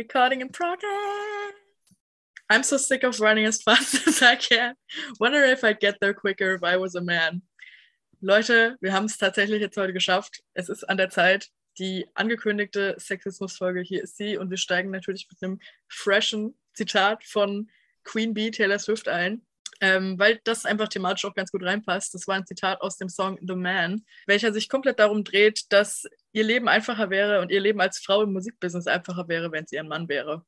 Recording in progress. I'm so sick of running as fast as I can. Wonder if I'd get there quicker if I was a man. Leute, wir haben es tatsächlich jetzt heute geschafft. Es ist an der Zeit. Die angekündigte Sexismusfolge, hier ist sie. Und wir steigen natürlich mit einem freshen Zitat von Queen Bee Taylor Swift ein. Ähm, weil das einfach thematisch auch ganz gut reinpasst. Das war ein Zitat aus dem Song The Man, welcher sich komplett darum dreht, dass ihr Leben einfacher wäre und ihr Leben als Frau im Musikbusiness einfacher wäre, wenn sie ein Mann wäre.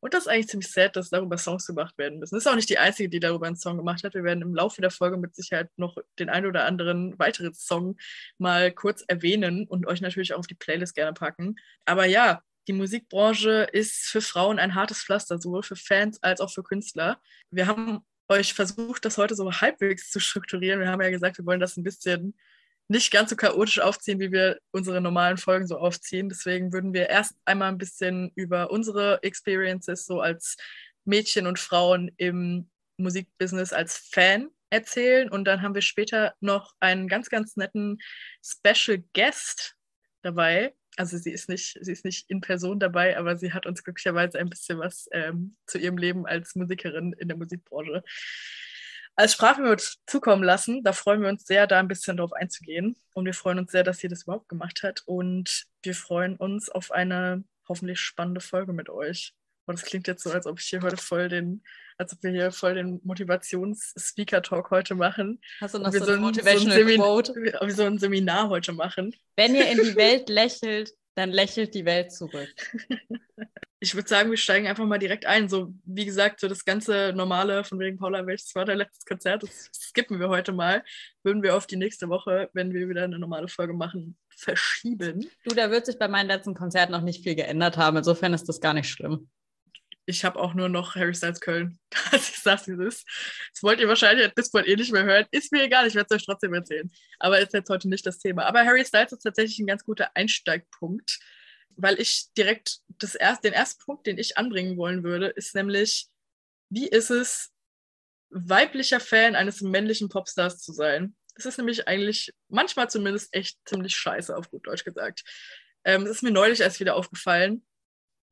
Und das ist eigentlich ziemlich sad, dass darüber Songs gemacht werden müssen. Das ist auch nicht die einzige, die darüber einen Song gemacht hat. Wir werden im Laufe der Folge mit Sicherheit noch den einen oder anderen weiteren Song mal kurz erwähnen und euch natürlich auch auf die Playlist gerne packen. Aber ja, die Musikbranche ist für Frauen ein hartes Pflaster, sowohl für Fans als auch für Künstler. Wir haben euch versucht, das heute so halbwegs zu strukturieren. Wir haben ja gesagt, wir wollen das ein bisschen nicht ganz so chaotisch aufziehen, wie wir unsere normalen Folgen so aufziehen. Deswegen würden wir erst einmal ein bisschen über unsere Experiences so als Mädchen und Frauen im Musikbusiness als Fan erzählen. Und dann haben wir später noch einen ganz, ganz netten Special Guest dabei, also sie ist nicht, sie ist nicht in Person dabei, aber sie hat uns glücklicherweise ein bisschen was ähm, zu ihrem Leben als Musikerin in der Musikbranche als Sprachmemo zukommen lassen. Da freuen wir uns sehr, da ein bisschen drauf einzugehen. Und wir freuen uns sehr, dass sie das überhaupt gemacht hat. Und wir freuen uns auf eine hoffentlich spannende Folge mit euch. Und das klingt jetzt so, als ob ich hier heute voll den, als ob wir hier voll den Motivations-Speaker-Talk heute machen. Hast du noch so, so ein Motivational so Quote? Wie so ein Seminar heute machen. Wenn ihr in die Welt lächelt, dann lächelt die Welt zurück. ich würde sagen, wir steigen einfach mal direkt ein. So, wie gesagt, so das ganze Normale von wegen Paula, welches war dein letztes Konzert? Das skippen wir heute mal. Würden wir auf die nächste Woche, wenn wir wieder eine normale Folge machen, verschieben. Du, da wird sich bei meinen letzten Konzerten noch nicht viel geändert haben. Insofern ist das gar nicht schlimm ich habe auch nur noch Harry Styles Köln, ich sage, wie es ist. Das wollt ihr wahrscheinlich at this point eh nicht mehr hören. Ist mir egal, ich werde es euch trotzdem erzählen. Aber ist jetzt heute nicht das Thema. Aber Harry Styles ist tatsächlich ein ganz guter Einsteigpunkt, weil ich direkt das erst, den ersten Punkt, den ich anbringen wollen würde, ist nämlich, wie ist es, weiblicher Fan eines männlichen Popstars zu sein? Das ist nämlich eigentlich manchmal zumindest echt ziemlich scheiße, auf gut Deutsch gesagt. Ähm, es ist mir neulich erst wieder aufgefallen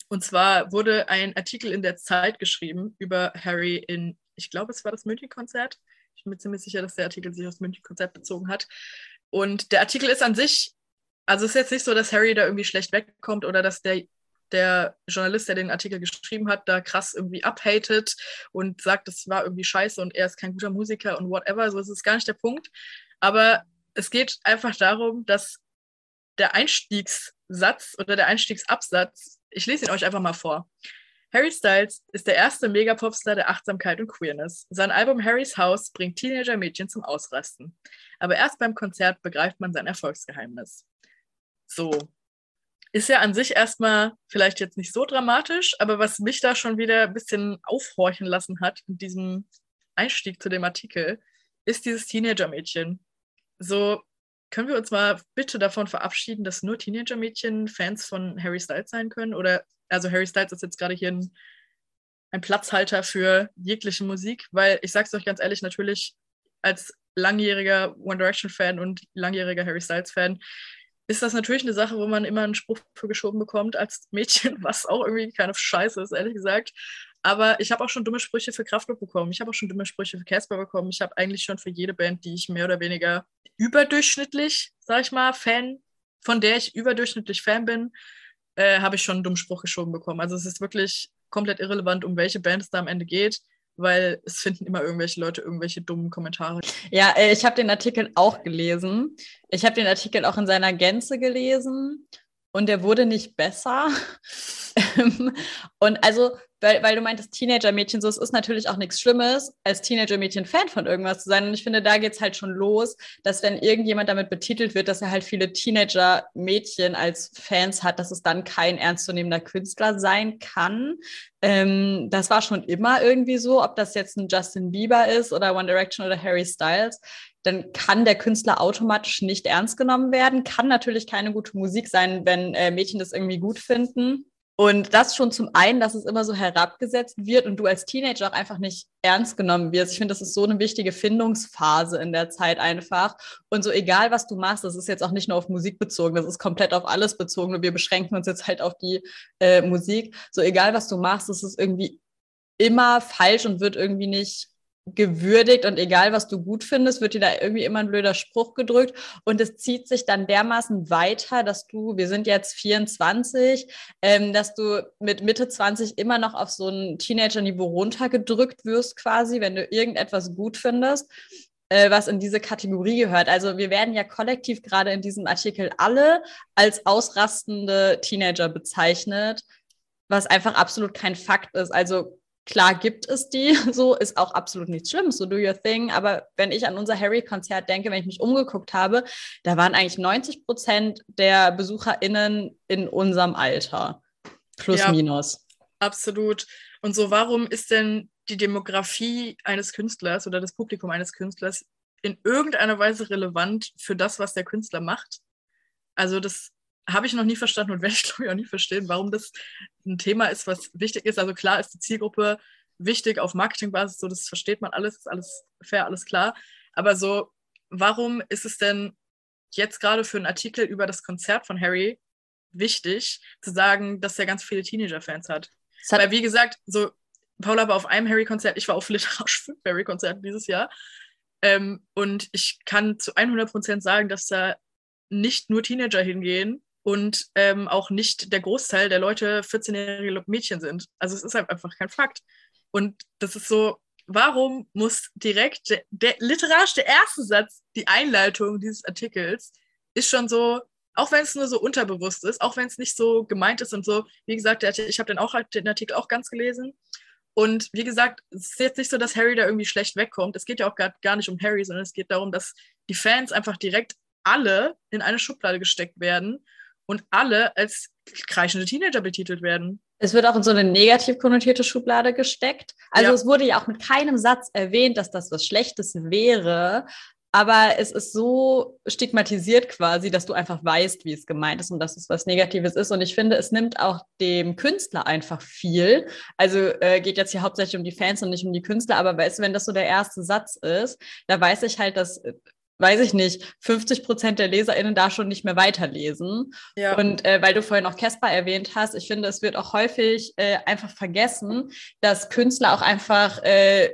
und zwar wurde ein Artikel in der Zeit geschrieben über Harry in, ich glaube, es war das München-Konzert. Ich bin mir ziemlich sicher, dass der Artikel sich aufs München-Konzert bezogen hat. Und der Artikel ist an sich, also es ist jetzt nicht so, dass Harry da irgendwie schlecht wegkommt oder dass der, der Journalist, der den Artikel geschrieben hat, da krass irgendwie abhatet und sagt, das war irgendwie scheiße und er ist kein guter Musiker und whatever. So ist es gar nicht der Punkt. Aber es geht einfach darum, dass der Einstiegssatz oder der Einstiegsabsatz ich lese ihn euch einfach mal vor. Harry Styles ist der erste Megapopstar der Achtsamkeit und Queerness. Sein Album Harry's House bringt Teenager-Mädchen zum Ausrasten. Aber erst beim Konzert begreift man sein Erfolgsgeheimnis. So. Ist ja an sich erstmal vielleicht jetzt nicht so dramatisch, aber was mich da schon wieder ein bisschen aufhorchen lassen hat in diesem Einstieg zu dem Artikel, ist dieses Teenager-Mädchen. So, können wir uns mal bitte davon verabschieden, dass nur Teenager-Mädchen Fans von Harry Styles sein können? Oder, also Harry Styles ist jetzt gerade hier ein, ein Platzhalter für jegliche Musik, weil ich sag's euch ganz ehrlich, natürlich als langjähriger One Direction-Fan und langjähriger Harry Styles-Fan ist das natürlich eine Sache, wo man immer einen Spruch für geschoben bekommt als Mädchen, was auch irgendwie keine Scheiße ist, ehrlich gesagt. Aber ich habe auch schon dumme Sprüche für Kraftwerk bekommen. Ich habe auch schon dumme Sprüche für Casper bekommen. Ich habe eigentlich schon für jede Band, die ich mehr oder weniger überdurchschnittlich, sag ich mal, Fan, von der ich überdurchschnittlich Fan bin, äh, habe ich schon einen dummen Spruch geschoben bekommen. Also es ist wirklich komplett irrelevant, um welche Band es da am Ende geht, weil es finden immer irgendwelche Leute irgendwelche dummen Kommentare. Ja, äh, ich habe den Artikel auch gelesen. Ich habe den Artikel auch in seiner Gänze gelesen und der wurde nicht besser. und also weil, weil du meintest Teenager-Mädchen, so es ist natürlich auch nichts Schlimmes, als Teenager-Mädchen Fan von irgendwas zu sein. Und ich finde, da geht es halt schon los, dass wenn irgendjemand damit betitelt wird, dass er halt viele Teenager-Mädchen als Fans hat, dass es dann kein ernstzunehmender Künstler sein kann. Ähm, das war schon immer irgendwie so, ob das jetzt ein Justin Bieber ist oder One Direction oder Harry Styles dann kann der Künstler automatisch nicht ernst genommen werden. Kann natürlich keine gute Musik sein, wenn äh, Mädchen das irgendwie gut finden. Und das schon zum einen, dass es immer so herabgesetzt wird und du als Teenager auch einfach nicht ernst genommen wirst. Ich finde, das ist so eine wichtige Findungsphase in der Zeit einfach. Und so egal, was du machst, das ist jetzt auch nicht nur auf Musik bezogen, das ist komplett auf alles bezogen. Und wir beschränken uns jetzt halt auf die äh, Musik. So egal, was du machst, das ist irgendwie immer falsch und wird irgendwie nicht gewürdigt und egal, was du gut findest, wird dir da irgendwie immer ein blöder Spruch gedrückt und es zieht sich dann dermaßen weiter, dass du, wir sind jetzt 24, ähm, dass du mit Mitte 20 immer noch auf so ein Teenager-Niveau runtergedrückt wirst quasi, wenn du irgendetwas gut findest äh, was in diese Kategorie gehört. Also wir werden ja kollektiv gerade in diesem Artikel alle als ausrastende Teenager bezeichnet, was einfach absolut kein Fakt ist. Also Klar gibt es die, so ist auch absolut nichts Schlimmes, so do your thing. Aber wenn ich an unser Harry-Konzert denke, wenn ich mich umgeguckt habe, da waren eigentlich 90 Prozent der BesucherInnen in unserem Alter. Plus, ja, minus. Absolut. Und so, warum ist denn die Demografie eines Künstlers oder das Publikum eines Künstlers in irgendeiner Weise relevant für das, was der Künstler macht? Also, das habe ich noch nie verstanden und werde ich, glaube ich, auch nie verstehen, warum das ein Thema ist, was wichtig ist. Also klar ist die Zielgruppe wichtig auf Marketingbasis, so das versteht man alles, ist alles fair, alles klar. Aber so, warum ist es denn jetzt gerade für einen Artikel über das Konzert von Harry wichtig, zu sagen, dass er ganz viele Teenager-Fans hat? hat? Weil, wie gesagt, so, Paula war auf einem Harry-Konzert, ich war auf literarisch fünf Harry-Konzerten dieses Jahr. Ähm, und ich kann zu 100% sagen, dass da nicht nur Teenager hingehen, und ähm, auch nicht der Großteil der Leute 14-jährige Mädchen sind. Also es ist halt einfach kein Fakt. Und das ist so, warum muss direkt der, der literarisch der erste Satz, die Einleitung dieses Artikels, ist schon so, auch wenn es nur so unterbewusst ist, auch wenn es nicht so gemeint ist und so, wie gesagt, ich habe den, auch, den Artikel auch ganz gelesen. Und wie gesagt, es ist jetzt nicht so, dass Harry da irgendwie schlecht wegkommt. Es geht ja auch gar, gar nicht um Harry, sondern es geht darum, dass die Fans einfach direkt alle in eine Schublade gesteckt werden und alle als kreischende Teenager betitelt werden. Es wird auch in so eine negativ konnotierte Schublade gesteckt. Also ja. es wurde ja auch mit keinem Satz erwähnt, dass das was Schlechtes wäre. Aber es ist so stigmatisiert quasi, dass du einfach weißt, wie es gemeint ist und dass es was Negatives ist. Und ich finde, es nimmt auch dem Künstler einfach viel. Also äh, geht jetzt hier hauptsächlich um die Fans und nicht um die Künstler. Aber weißt du, wenn das so der erste Satz ist, da weiß ich halt, dass weiß ich nicht, 50 Prozent der LeserInnen da schon nicht mehr weiterlesen. Ja. Und äh, weil du vorhin auch Casper erwähnt hast, ich finde, es wird auch häufig äh, einfach vergessen, dass Künstler auch einfach äh,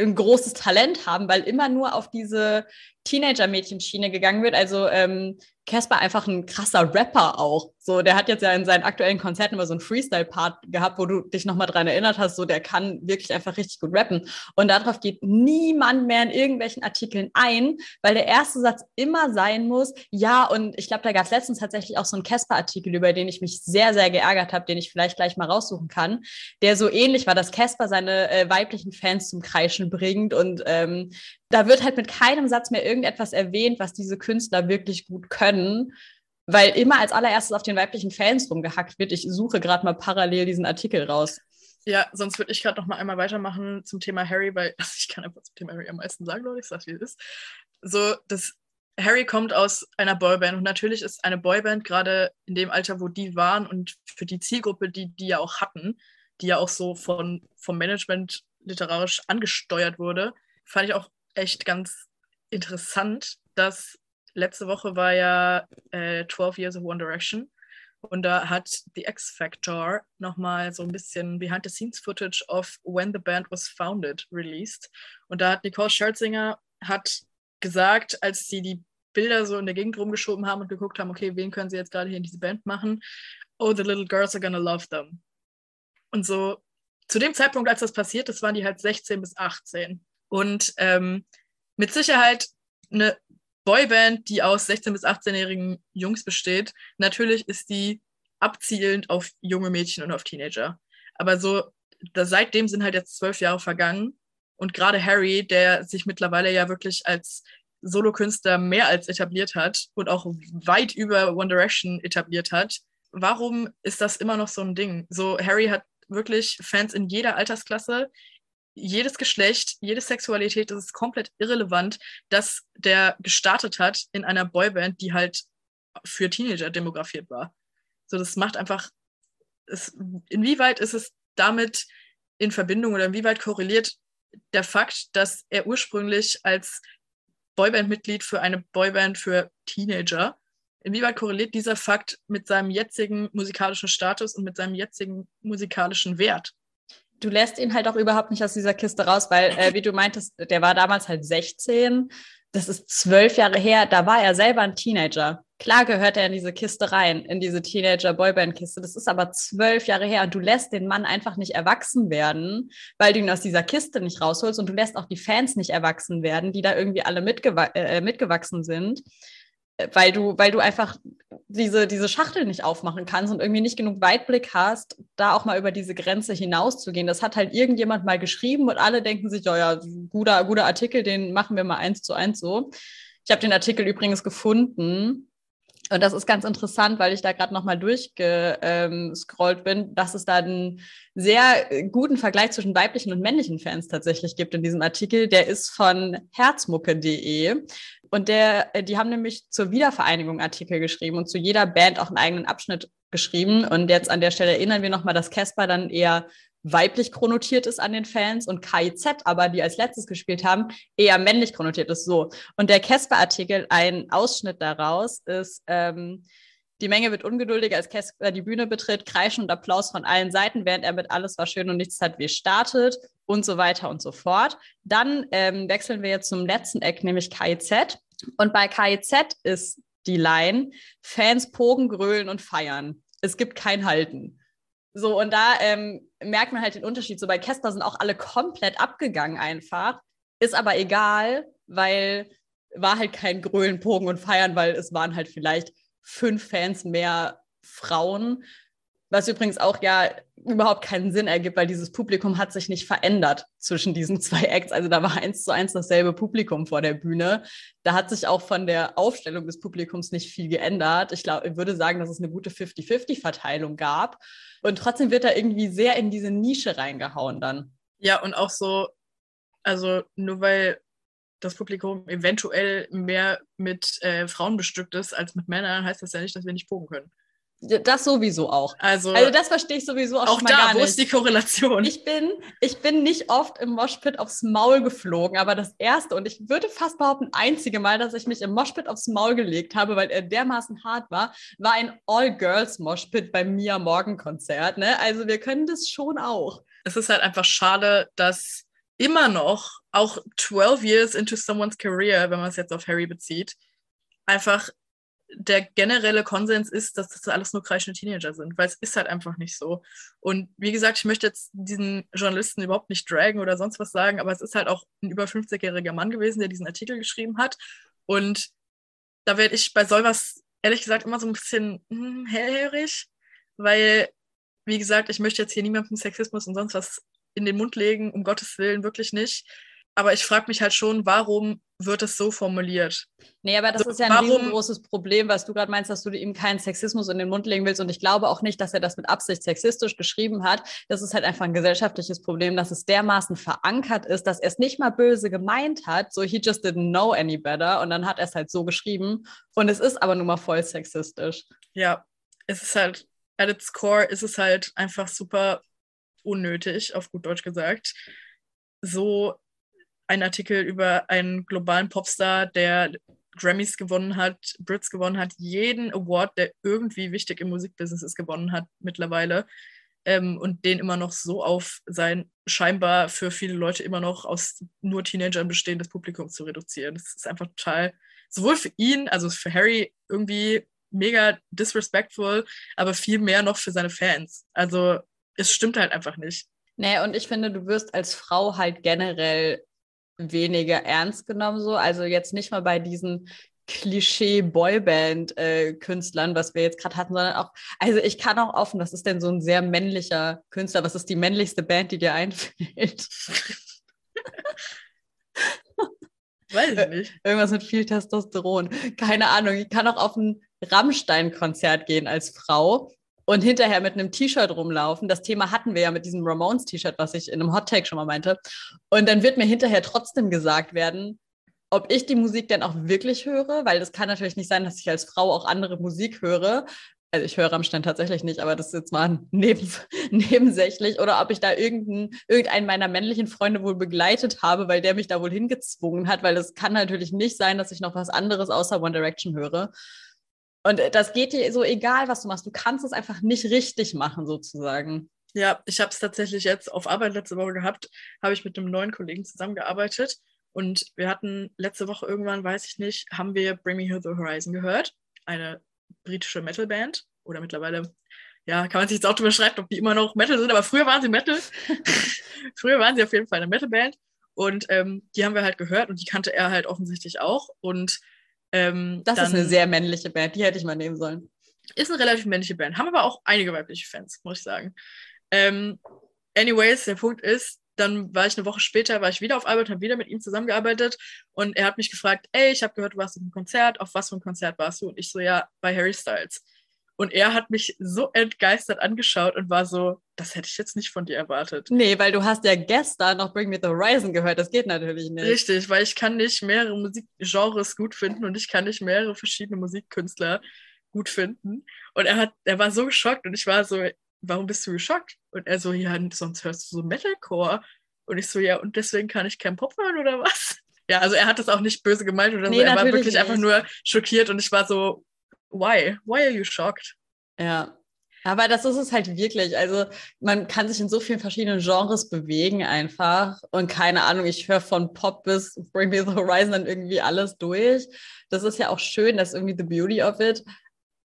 ein großes Talent haben, weil immer nur auf diese Teenager-Mädchenschiene gegangen wird. Also ähm, Casper einfach ein krasser Rapper auch. So, der hat jetzt ja in seinen aktuellen Konzerten immer so einen Freestyle-Part gehabt, wo du dich nochmal dran erinnert hast, so der kann wirklich einfach richtig gut rappen. Und darauf geht niemand mehr in irgendwelchen Artikeln ein, weil der erste Satz immer sein muss, ja, und ich glaube, da gab es letztens tatsächlich auch so einen Casper-Artikel, über den ich mich sehr, sehr geärgert habe, den ich vielleicht gleich mal raussuchen kann, der so ähnlich war, dass Casper seine äh, weiblichen Fans zum Kreischen bringt und ähm, da wird halt mit keinem Satz mehr irgendetwas erwähnt, was diese Künstler wirklich gut können, weil immer als allererstes auf den weiblichen Fans rumgehackt wird. Ich suche gerade mal parallel diesen Artikel raus. Ja, sonst würde ich gerade noch mal einmal weitermachen zum Thema Harry, weil also ich kann einfach zum Thema Harry am meisten sagen, Leute, ich sag, wie es ist. So, das Harry kommt aus einer Boyband und natürlich ist eine Boyband gerade in dem Alter, wo die waren und für die Zielgruppe, die die ja auch hatten, die ja auch so von, vom Management literarisch angesteuert wurde, fand ich auch echt ganz interessant, dass letzte Woche war ja äh, 12 Years of One Direction und da hat The X Factor nochmal so ein bisschen Behind-the-Scenes-Footage of When the Band was founded released. Und da hat Nicole Scherzinger hat gesagt, als sie die Bilder so in der Gegend rumgeschoben haben und geguckt haben, okay, wen können sie jetzt gerade hier in diese Band machen? Oh, the little girls are gonna love them. Und so zu dem Zeitpunkt, als das passiert, das waren die halt 16 bis 18. Und ähm, mit Sicherheit eine Boyband, die aus 16- bis 18-jährigen Jungs besteht, natürlich ist die abzielend auf junge Mädchen und auf Teenager. Aber so, da, seitdem sind halt jetzt zwölf Jahre vergangen. Und gerade Harry, der sich mittlerweile ja wirklich als Solokünstler mehr als etabliert hat und auch weit über One Direction etabliert hat, warum ist das immer noch so ein Ding? So, Harry hat wirklich Fans in jeder Altersklasse jedes Geschlecht, jede Sexualität, das ist komplett irrelevant, dass der gestartet hat in einer Boyband, die halt für Teenager demografiert war. So, das macht einfach es, inwieweit ist es damit in Verbindung oder inwieweit korreliert der Fakt, dass er ursprünglich als Boyband-Mitglied für eine Boyband für Teenager, inwieweit korreliert dieser Fakt mit seinem jetzigen musikalischen Status und mit seinem jetzigen musikalischen Wert? Du lässt ihn halt auch überhaupt nicht aus dieser Kiste raus, weil, äh, wie du meintest, der war damals halt 16 das ist zwölf Jahre her, da war er selber ein Teenager. Klar gehört er in diese Kiste rein, in diese Teenager-Boyband-Kiste. Das ist aber zwölf Jahre her und du lässt den Mann einfach nicht erwachsen werden, weil du ihn aus dieser Kiste nicht rausholst und du lässt auch die Fans nicht erwachsen werden, die da irgendwie alle mitgew äh, mitgewachsen sind weil du, weil du einfach diese, diese Schachtel nicht aufmachen kannst und irgendwie nicht genug Weitblick hast, da auch mal über diese Grenze hinauszugehen. Das hat halt irgendjemand mal geschrieben und alle denken sich, ja, ja, guter, guter Artikel, den machen wir mal eins zu eins so. Ich habe den Artikel übrigens gefunden. Und das ist ganz interessant, weil ich da gerade nochmal durchgescrollt bin, dass es da einen sehr guten Vergleich zwischen weiblichen und männlichen Fans tatsächlich gibt in diesem Artikel. Der ist von herzmucke.de. Und der, äh, die haben nämlich zur Wiedervereinigung Artikel geschrieben und zu jeder Band auch einen eigenen Abschnitt geschrieben. Und jetzt an der Stelle erinnern wir nochmal, dass Casper dann eher weiblich konnotiert ist an den Fans und KIZ aber, die als letztes gespielt haben, eher männlich konnotiert ist. So. Und der Casper-Artikel, ein Ausschnitt daraus, ist, ähm, die Menge wird ungeduldiger, als Casper die Bühne betritt, Kreischen und Applaus von allen Seiten, während er mit Alles war schön und nichts hat wie startet und so weiter und so fort. Dann ähm, wechseln wir jetzt zum letzten Eck, nämlich KIZ. Und bei KIZ ist die Line, Fans pogen, grölen und feiern. Es gibt kein Halten. So, und da ähm, merkt man halt den Unterschied. So bei Casper sind auch alle komplett abgegangen einfach. Ist aber egal, weil war halt kein Grölen, Pogen und Feiern, weil es waren halt vielleicht fünf Fans mehr Frauen. Was übrigens auch ja überhaupt keinen Sinn ergibt, weil dieses Publikum hat sich nicht verändert zwischen diesen zwei Acts. Also da war eins zu eins dasselbe Publikum vor der Bühne. Da hat sich auch von der Aufstellung des Publikums nicht viel geändert. Ich glaube, ich würde sagen, dass es eine gute 50-50-Verteilung gab. Und trotzdem wird da irgendwie sehr in diese Nische reingehauen dann. Ja, und auch so, also nur weil das Publikum eventuell mehr mit äh, Frauen bestückt ist als mit Männern, heißt das ja nicht, dass wir nicht pogen können. Das sowieso auch. Also, also das verstehe ich sowieso auch, auch da, gar wo nicht. ist die Korrelation? Ich bin, ich bin nicht oft im Moshpit aufs Maul geflogen, aber das erste und ich würde fast behaupten, einzige Mal, dass ich mich im Moshpit aufs Maul gelegt habe, weil er dermaßen hart war, war ein All-Girls-Moshpit beim Mia Morgan-Konzert. Ne? Also wir können das schon auch. Es ist halt einfach schade, dass immer noch, auch 12 years into someone's career, wenn man es jetzt auf Harry bezieht, einfach der generelle Konsens ist, dass das alles nur kreischende Teenager sind, weil es ist halt einfach nicht so. Und wie gesagt, ich möchte jetzt diesen Journalisten überhaupt nicht dragen oder sonst was sagen, aber es ist halt auch ein über 50-jähriger Mann gewesen, der diesen Artikel geschrieben hat. Und da werde ich bei Solvers ehrlich gesagt immer so ein bisschen hm, hellhörig, weil, wie gesagt, ich möchte jetzt hier niemandem Sexismus und sonst was in den Mund legen, um Gottes Willen, wirklich nicht. Aber ich frage mich halt schon, warum wird es so formuliert? Nee, aber das also, ist ja ein warum, riesengroßes Problem, was du gerade meinst, dass du ihm keinen Sexismus in den Mund legen willst. Und ich glaube auch nicht, dass er das mit Absicht sexistisch geschrieben hat. Das ist halt einfach ein gesellschaftliches Problem, dass es dermaßen verankert ist, dass er es nicht mal böse gemeint hat. So, he just didn't know any better. Und dann hat er es halt so geschrieben. Und es ist aber nun mal voll sexistisch. Ja, es ist halt, at its core ist es halt einfach super unnötig, auf gut Deutsch gesagt, so ein Artikel über einen globalen Popstar, der Grammys gewonnen hat, Brits gewonnen hat, jeden Award, der irgendwie wichtig im Musikbusiness ist, gewonnen hat mittlerweile. Ähm, und den immer noch so auf sein scheinbar für viele Leute immer noch aus nur Teenagern bestehendes Publikum zu reduzieren. Das ist einfach total, sowohl für ihn, also für Harry irgendwie mega disrespectful, aber viel mehr noch für seine Fans. Also es stimmt halt einfach nicht. Nee, und ich finde, du wirst als Frau halt generell weniger ernst genommen so. Also jetzt nicht mal bei diesen Klischee-Boyband-Künstlern, was wir jetzt gerade hatten, sondern auch, also ich kann auch offen, was ist denn so ein sehr männlicher Künstler? Was ist die männlichste Band, die dir einfällt? Weiß ich nicht. Irgendwas mit viel Testosteron. Keine Ahnung. Ich kann auch auf ein Rammstein-Konzert gehen als Frau und hinterher mit einem T-Shirt rumlaufen. Das Thema hatten wir ja mit diesem Ramones-T-Shirt, was ich in einem Hot Take schon mal meinte. Und dann wird mir hinterher trotzdem gesagt werden, ob ich die Musik denn auch wirklich höre, weil das kann natürlich nicht sein, dass ich als Frau auch andere Musik höre. also ich höre Rammstein tatsächlich nicht, aber das ist jetzt mal neben, nebensächlich, oder ob ich da irgendeinen, irgendeinen meiner männlichen Freunde wohl begleitet habe, weil der mich da wohl hingezwungen hat, weil es kann natürlich nicht sein, dass ich noch was anderes außer One Direction höre. Und das geht dir so egal, was du machst. Du kannst es einfach nicht richtig machen, sozusagen. Ja, ich habe es tatsächlich jetzt auf Arbeit letzte Woche gehabt, habe ich mit einem neuen Kollegen zusammengearbeitet und wir hatten letzte Woche irgendwann, weiß ich nicht, haben wir Bring Me Here the Horizon gehört, eine britische Metalband oder mittlerweile, ja, kann man sich jetzt auch drüber schreiben, ob die immer noch Metal sind, aber früher waren sie Metal. früher waren sie auf jeden Fall eine Metalband und ähm, die haben wir halt gehört und die kannte er halt offensichtlich auch und ähm, das ist eine sehr männliche Band, die hätte ich mal nehmen sollen. Ist eine relativ männliche Band, haben aber auch einige weibliche Fans, muss ich sagen. Ähm, anyways, der Punkt ist, dann war ich eine Woche später, war ich wieder auf Arbeit, habe wieder mit ihm zusammengearbeitet und er hat mich gefragt, ey, ich habe gehört, du warst auf einem Konzert, auf was für ein Konzert warst du? Und ich so, ja, bei Harry Styles. Und er hat mich so entgeistert angeschaut und war so, das hätte ich jetzt nicht von dir erwartet. Nee, weil du hast ja gestern noch Bring Me the Horizon gehört, das geht natürlich nicht. Richtig, weil ich kann nicht mehrere Musikgenres gut finden und ich kann nicht mehrere verschiedene Musikkünstler gut finden. Und er hat, er war so geschockt und ich war so, warum bist du geschockt? Und er so, ja, sonst hörst du so Metalcore. Und ich so, ja, und deswegen kann ich kein Pop hören oder was? Ja, also er hat das auch nicht böse gemeint oder nee, so. Er war wirklich nicht. einfach nur schockiert und ich war so, why? Why are you shocked? Ja. Aber das ist es halt wirklich. Also man kann sich in so vielen verschiedenen Genres bewegen einfach. Und keine Ahnung, ich höre von Pop bis Bring Me the Horizon dann irgendwie alles durch. Das ist ja auch schön, das ist irgendwie the beauty of it.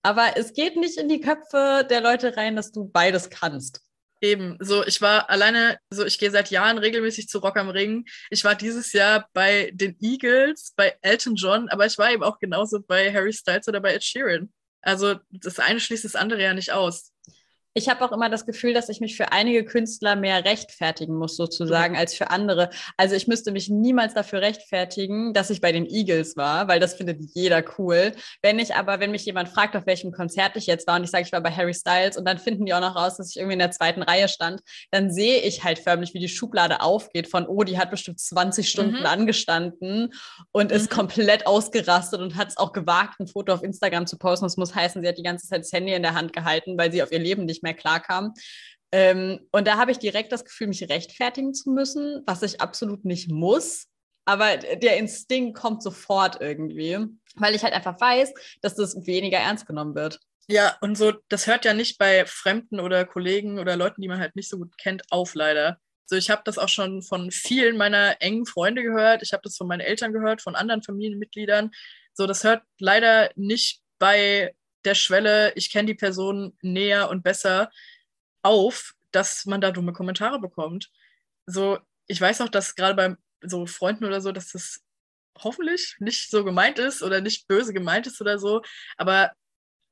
Aber es geht nicht in die Köpfe der Leute rein, dass du beides kannst. Eben, so ich war alleine, so ich gehe seit Jahren regelmäßig zu Rock am Ring. Ich war dieses Jahr bei den Eagles, bei Elton John, aber ich war eben auch genauso bei Harry Styles oder bei Ed Sheeran. Also das eine schließt das andere ja nicht aus ich habe auch immer das Gefühl, dass ich mich für einige Künstler mehr rechtfertigen muss, sozusagen, als für andere. Also ich müsste mich niemals dafür rechtfertigen, dass ich bei den Eagles war, weil das findet jeder cool. Wenn ich aber, wenn mich jemand fragt, auf welchem Konzert ich jetzt war und ich sage, ich war bei Harry Styles und dann finden die auch noch raus, dass ich irgendwie in der zweiten Reihe stand, dann sehe ich halt förmlich, wie die Schublade aufgeht von, oh, die hat bestimmt 20 Stunden mhm. angestanden und mhm. ist komplett ausgerastet und hat es auch gewagt, ein Foto auf Instagram zu posten. Das muss heißen, sie hat die ganze Zeit das Handy in der Hand gehalten, weil sie auf ihr Leben nicht nicht mehr klarkam. Ähm, und da habe ich direkt das Gefühl, mich rechtfertigen zu müssen, was ich absolut nicht muss. Aber der Instinkt kommt sofort irgendwie, weil ich halt einfach weiß, dass das weniger ernst genommen wird. Ja, und so, das hört ja nicht bei Fremden oder Kollegen oder Leuten, die man halt nicht so gut kennt, auf, leider. So, ich habe das auch schon von vielen meiner engen Freunde gehört. Ich habe das von meinen Eltern gehört, von anderen Familienmitgliedern. So, das hört leider nicht bei der Schwelle, ich kenne die Person näher und besser auf, dass man da dumme Kommentare bekommt. So, ich weiß auch, dass gerade bei so Freunden oder so, dass das hoffentlich nicht so gemeint ist oder nicht böse gemeint ist oder so. Aber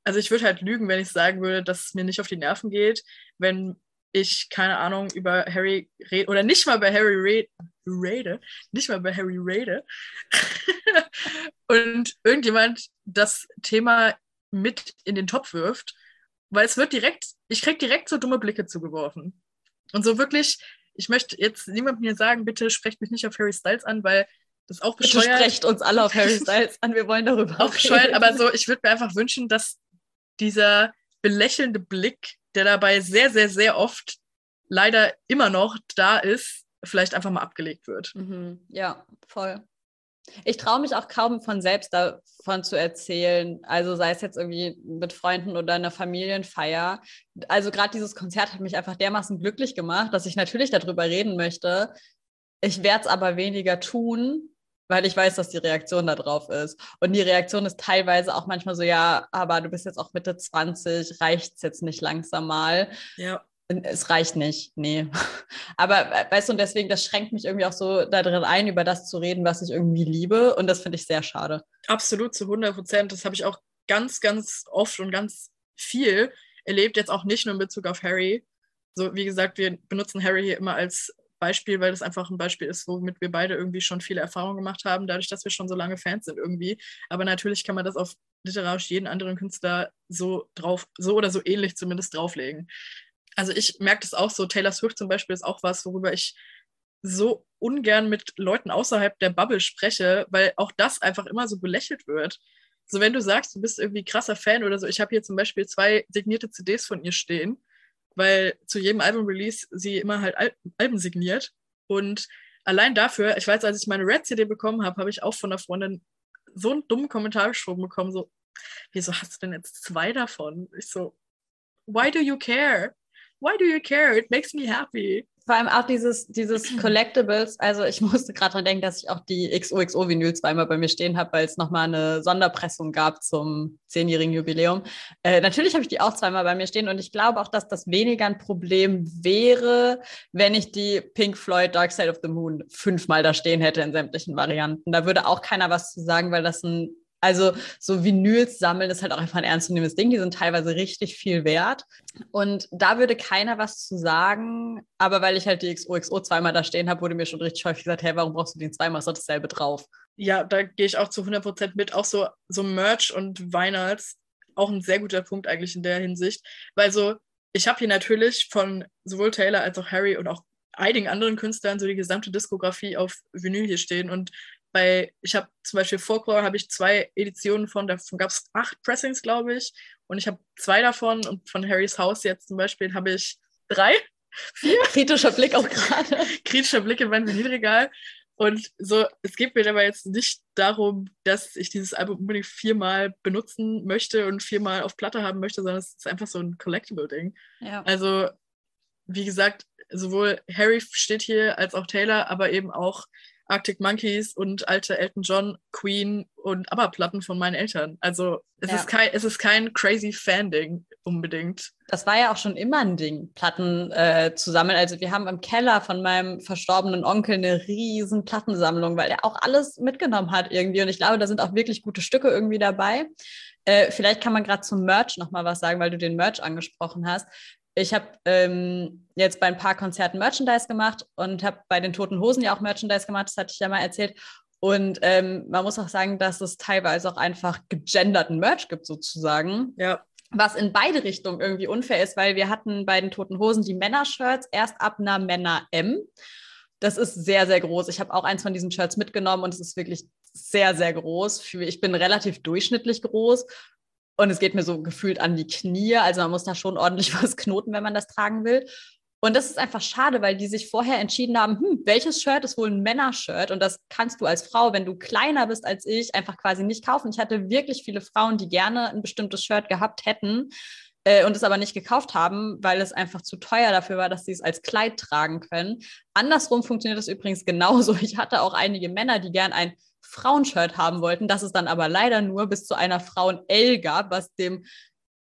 also ich würde halt lügen, wenn ich sagen würde, dass es mir nicht auf die Nerven geht, wenn ich, keine Ahnung, über Harry rede oder nicht mal bei Harry rede, nicht mal bei Harry rede und irgendjemand das Thema mit in den Topf wirft, weil es wird direkt, ich krieg direkt so dumme Blicke zugeworfen. Und so wirklich, ich möchte jetzt niemandem hier sagen, bitte sprecht mich nicht auf Harry Styles an, weil das ist auch bescheuert. Bitte sprecht uns alle auf Harry Styles an, wir wollen darüber Auch bescheuert, aber so, ich würde mir einfach wünschen, dass dieser belächelnde Blick, der dabei sehr, sehr, sehr oft leider immer noch da ist, vielleicht einfach mal abgelegt wird. Mhm. Ja, voll. Ich traue mich auch kaum von selbst davon zu erzählen. Also sei es jetzt irgendwie mit Freunden oder einer Familienfeier. Also gerade dieses Konzert hat mich einfach dermaßen glücklich gemacht, dass ich natürlich darüber reden möchte. Ich werde es aber weniger tun, weil ich weiß, dass die Reaktion darauf ist. Und die Reaktion ist teilweise auch manchmal so, ja, aber du bist jetzt auch Mitte 20, reicht es jetzt nicht langsam mal? Ja. Es reicht nicht, nee. Aber weißt du, und deswegen, das schränkt mich irgendwie auch so darin ein, über das zu reden, was ich irgendwie liebe. Und das finde ich sehr schade. Absolut, zu 100 Prozent. Das habe ich auch ganz, ganz oft und ganz viel erlebt. Jetzt auch nicht nur in Bezug auf Harry. So, wie gesagt, wir benutzen Harry hier immer als Beispiel, weil das einfach ein Beispiel ist, womit wir beide irgendwie schon viele Erfahrungen gemacht haben, dadurch, dass wir schon so lange Fans sind irgendwie. Aber natürlich kann man das auf literarisch jeden anderen Künstler so drauf, so oder so ähnlich zumindest drauflegen also ich merke das auch so, Taylor Swift zum Beispiel ist auch was, worüber ich so ungern mit Leuten außerhalb der Bubble spreche, weil auch das einfach immer so belächelt wird. So, wenn du sagst, du bist irgendwie krasser Fan oder so, ich habe hier zum Beispiel zwei signierte CDs von ihr stehen, weil zu jedem Album-Release sie immer halt Al Alben signiert. Und allein dafür, ich weiß, als ich meine Red-CD bekommen habe, habe ich auch von einer Freundin so einen dummen Kommentar geschoben bekommen, so, wieso hast du denn jetzt zwei davon? Ich so, why do you care? Why do you care? It makes me happy vor allem auch dieses, dieses Collectibles. Also ich musste gerade dran denken, dass ich auch die XOXO-Vinyl zweimal bei mir stehen habe, weil es nochmal eine Sonderpressung gab zum zehnjährigen Jubiläum. Äh, natürlich habe ich die auch zweimal bei mir stehen und ich glaube auch, dass das weniger ein Problem wäre, wenn ich die Pink Floyd Dark Side of the Moon fünfmal da stehen hätte in sämtlichen Varianten. Da würde auch keiner was zu sagen, weil das ein also so Vinyls sammeln ist halt auch einfach ein ernstzunehmendes Ding. Die sind teilweise richtig viel wert. Und da würde keiner was zu sagen. Aber weil ich halt die XOXO zweimal da stehen habe, wurde mir schon richtig häufig gesagt, hey, warum brauchst du den zweimal? Ist doch dasselbe drauf. Ja, da gehe ich auch zu 100% mit. Auch so, so Merch und Vinyls, auch ein sehr guter Punkt eigentlich in der Hinsicht. Weil so, ich habe hier natürlich von sowohl Taylor als auch Harry und auch einigen anderen Künstlern so die gesamte Diskografie auf Vinyl hier stehen. Und bei, ich habe zum Beispiel Folklore, habe ich zwei Editionen von, davon gab es acht Pressings, glaube ich. Und ich habe zwei davon und von Harrys Haus jetzt zum Beispiel habe ich drei, vier. Kritischer Blick auch gerade. Kritischer Blick in mein Vinylregal. Und so, es geht mir aber jetzt nicht darum, dass ich dieses Album unbedingt viermal benutzen möchte und viermal auf Platte haben möchte, sondern es ist einfach so ein Collectible-Ding. Ja. Also, wie gesagt, sowohl Harry steht hier als auch Taylor, aber eben auch Arctic Monkeys und alte Elton John, Queen und ABBA-Platten von meinen Eltern. Also es, ja. ist kein, es ist kein crazy Fan-Ding unbedingt. Das war ja auch schon immer ein Ding, Platten äh, zu sammeln. Also wir haben im Keller von meinem verstorbenen Onkel eine riesen Plattensammlung, weil er auch alles mitgenommen hat irgendwie. Und ich glaube, da sind auch wirklich gute Stücke irgendwie dabei. Äh, vielleicht kann man gerade zum Merch nochmal was sagen, weil du den Merch angesprochen hast. Ich habe ähm, jetzt bei ein paar Konzerten Merchandise gemacht und habe bei den Toten Hosen ja auch Merchandise gemacht, das hatte ich ja mal erzählt. Und ähm, man muss auch sagen, dass es teilweise auch einfach gegenderten Merch gibt, sozusagen. Ja. Was in beide Richtungen irgendwie unfair ist, weil wir hatten bei den Toten Hosen die Männer-Shirts erst ab einer Männer-M. Das ist sehr, sehr groß. Ich habe auch eins von diesen Shirts mitgenommen und es ist wirklich sehr, sehr groß. Ich bin relativ durchschnittlich groß und es geht mir so gefühlt an die Knie. Also man muss da schon ordentlich was knoten, wenn man das tragen will. Und das ist einfach schade, weil die sich vorher entschieden haben, hm, welches Shirt ist wohl ein Männershirt? Und das kannst du als Frau, wenn du kleiner bist als ich, einfach quasi nicht kaufen. Ich hatte wirklich viele Frauen, die gerne ein bestimmtes Shirt gehabt hätten äh, und es aber nicht gekauft haben, weil es einfach zu teuer dafür war, dass sie es als Kleid tragen können. Andersrum funktioniert das übrigens genauso. Ich hatte auch einige Männer, die gern ein Frauenshirt haben wollten, dass es dann aber leider nur bis zu einer Frauen L gab, was dem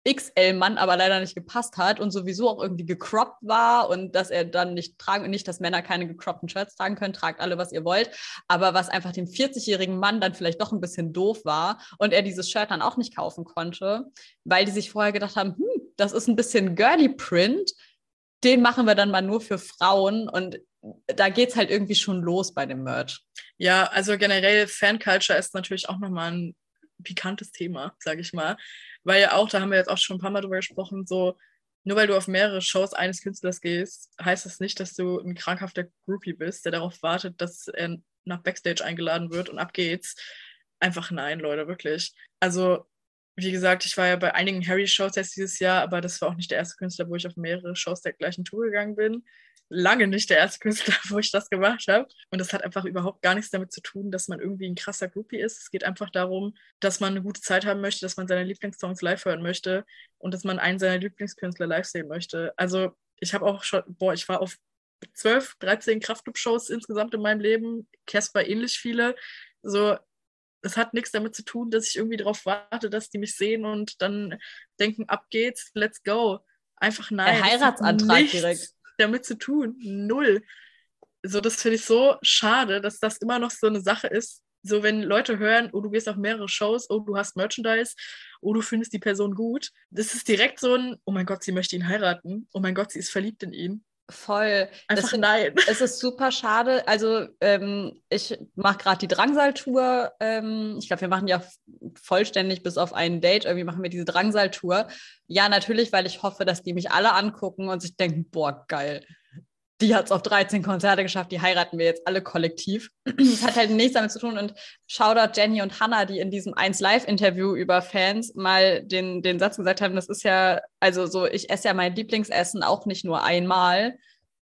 XL-Mann aber leider nicht gepasst hat und sowieso auch irgendwie gecroppt war und dass er dann nicht tragen, nicht, dass Männer keine gecroppten Shirts tragen können, tragt alle, was ihr wollt, aber was einfach dem 40-jährigen Mann dann vielleicht doch ein bisschen doof war und er dieses Shirt dann auch nicht kaufen konnte, weil die sich vorher gedacht haben, hm, das ist ein bisschen girly Print, den machen wir dann mal nur für Frauen und da geht es halt irgendwie schon los bei dem Merch. Ja, also generell Fanculture ist natürlich auch nochmal ein pikantes Thema, sage ich mal. Weil ja auch, da haben wir jetzt auch schon ein paar Mal drüber gesprochen, so, nur weil du auf mehrere Shows eines Künstlers gehst, heißt das nicht, dass du ein krankhafter Groupie bist, der darauf wartet, dass er nach Backstage eingeladen wird und ab geht's. Einfach nein, Leute, wirklich. Also, wie gesagt, ich war ja bei einigen Harry-Shows jetzt dieses Jahr, aber das war auch nicht der erste Künstler, wo ich auf mehrere Shows der gleichen Tour gegangen bin lange nicht der erste Künstler, wo ich das gemacht habe. Und das hat einfach überhaupt gar nichts damit zu tun, dass man irgendwie ein krasser Groupie ist. Es geht einfach darum, dass man eine gute Zeit haben möchte, dass man seine Lieblingssongs live hören möchte und dass man einen seiner Lieblingskünstler live sehen möchte. Also ich habe auch schon, boah, ich war auf 12, 13 Kraftclub-Shows insgesamt in meinem Leben. Casper ähnlich viele. So, es hat nichts damit zu tun, dass ich irgendwie darauf warte, dass die mich sehen und dann denken, ab geht's, let's go. Einfach nein. Der Heiratsantrag direkt damit zu tun. Null. So, das finde ich so schade, dass das immer noch so eine Sache ist. So, wenn Leute hören, oh, du gehst auf mehrere Shows, oh, du hast Merchandise, oh, du findest die Person gut. Das ist direkt so ein, oh mein Gott, sie möchte ihn heiraten. Oh mein Gott, sie ist verliebt in ihn. Voll. Einfach das, nein. Es ist super schade. Also ähm, ich mache gerade die Drangsal-Tour. Ähm, ich glaube, wir machen ja vollständig bis auf ein Date. Irgendwie machen wir diese Drangsal-Tour. Ja, natürlich, weil ich hoffe, dass die mich alle angucken und sich denken, boah, geil. Die hat es auf 13 Konzerte geschafft, die heiraten wir jetzt alle kollektiv. Das hat halt nichts damit zu tun. Und Shoutout Jenny und Hannah, die in diesem 1 Live-Interview über Fans mal den, den Satz gesagt haben, das ist ja, also so, ich esse ja mein Lieblingsessen auch nicht nur einmal.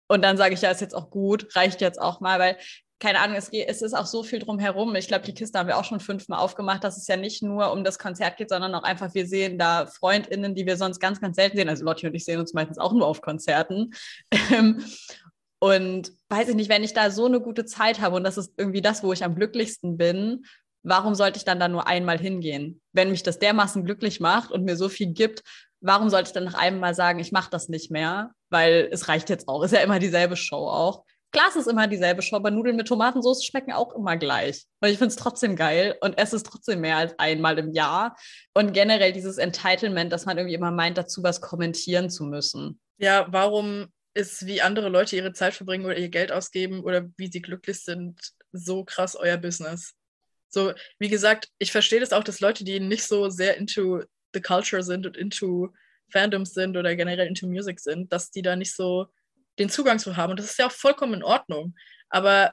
Und dann sage ich, ja, ist jetzt auch gut, reicht jetzt auch mal, weil keine Ahnung, es, geht, es ist auch so viel drumherum. Ich glaube, die Kiste haben wir auch schon fünfmal aufgemacht, dass es ja nicht nur um das Konzert geht, sondern auch einfach, wir sehen da FreundInnen, die wir sonst ganz, ganz selten sehen. Also Lotti und ich sehen uns meistens auch nur auf Konzerten. Ähm, und weiß ich nicht, wenn ich da so eine gute Zeit habe und das ist irgendwie das, wo ich am glücklichsten bin, warum sollte ich dann da nur einmal hingehen? Wenn mich das dermaßen glücklich macht und mir so viel gibt, warum sollte ich dann nach einem Mal sagen, ich mache das nicht mehr? Weil es reicht jetzt auch. Ist ja immer dieselbe Show auch. Glas ist immer dieselbe Show, aber Nudeln mit Tomatensauce schmecken auch immer gleich. Und ich finde es trotzdem geil und esse es trotzdem mehr als einmal im Jahr. Und generell dieses Entitlement, dass man irgendwie immer meint, dazu was kommentieren zu müssen. Ja, warum ist, wie andere Leute ihre Zeit verbringen oder ihr Geld ausgeben oder wie sie glücklich sind, so krass euer Business? So, wie gesagt, ich verstehe das auch, dass Leute, die nicht so sehr into the culture sind und into Fandoms sind oder generell into Music sind, dass die da nicht so den Zugang zu haben. Und das ist ja auch vollkommen in Ordnung. Aber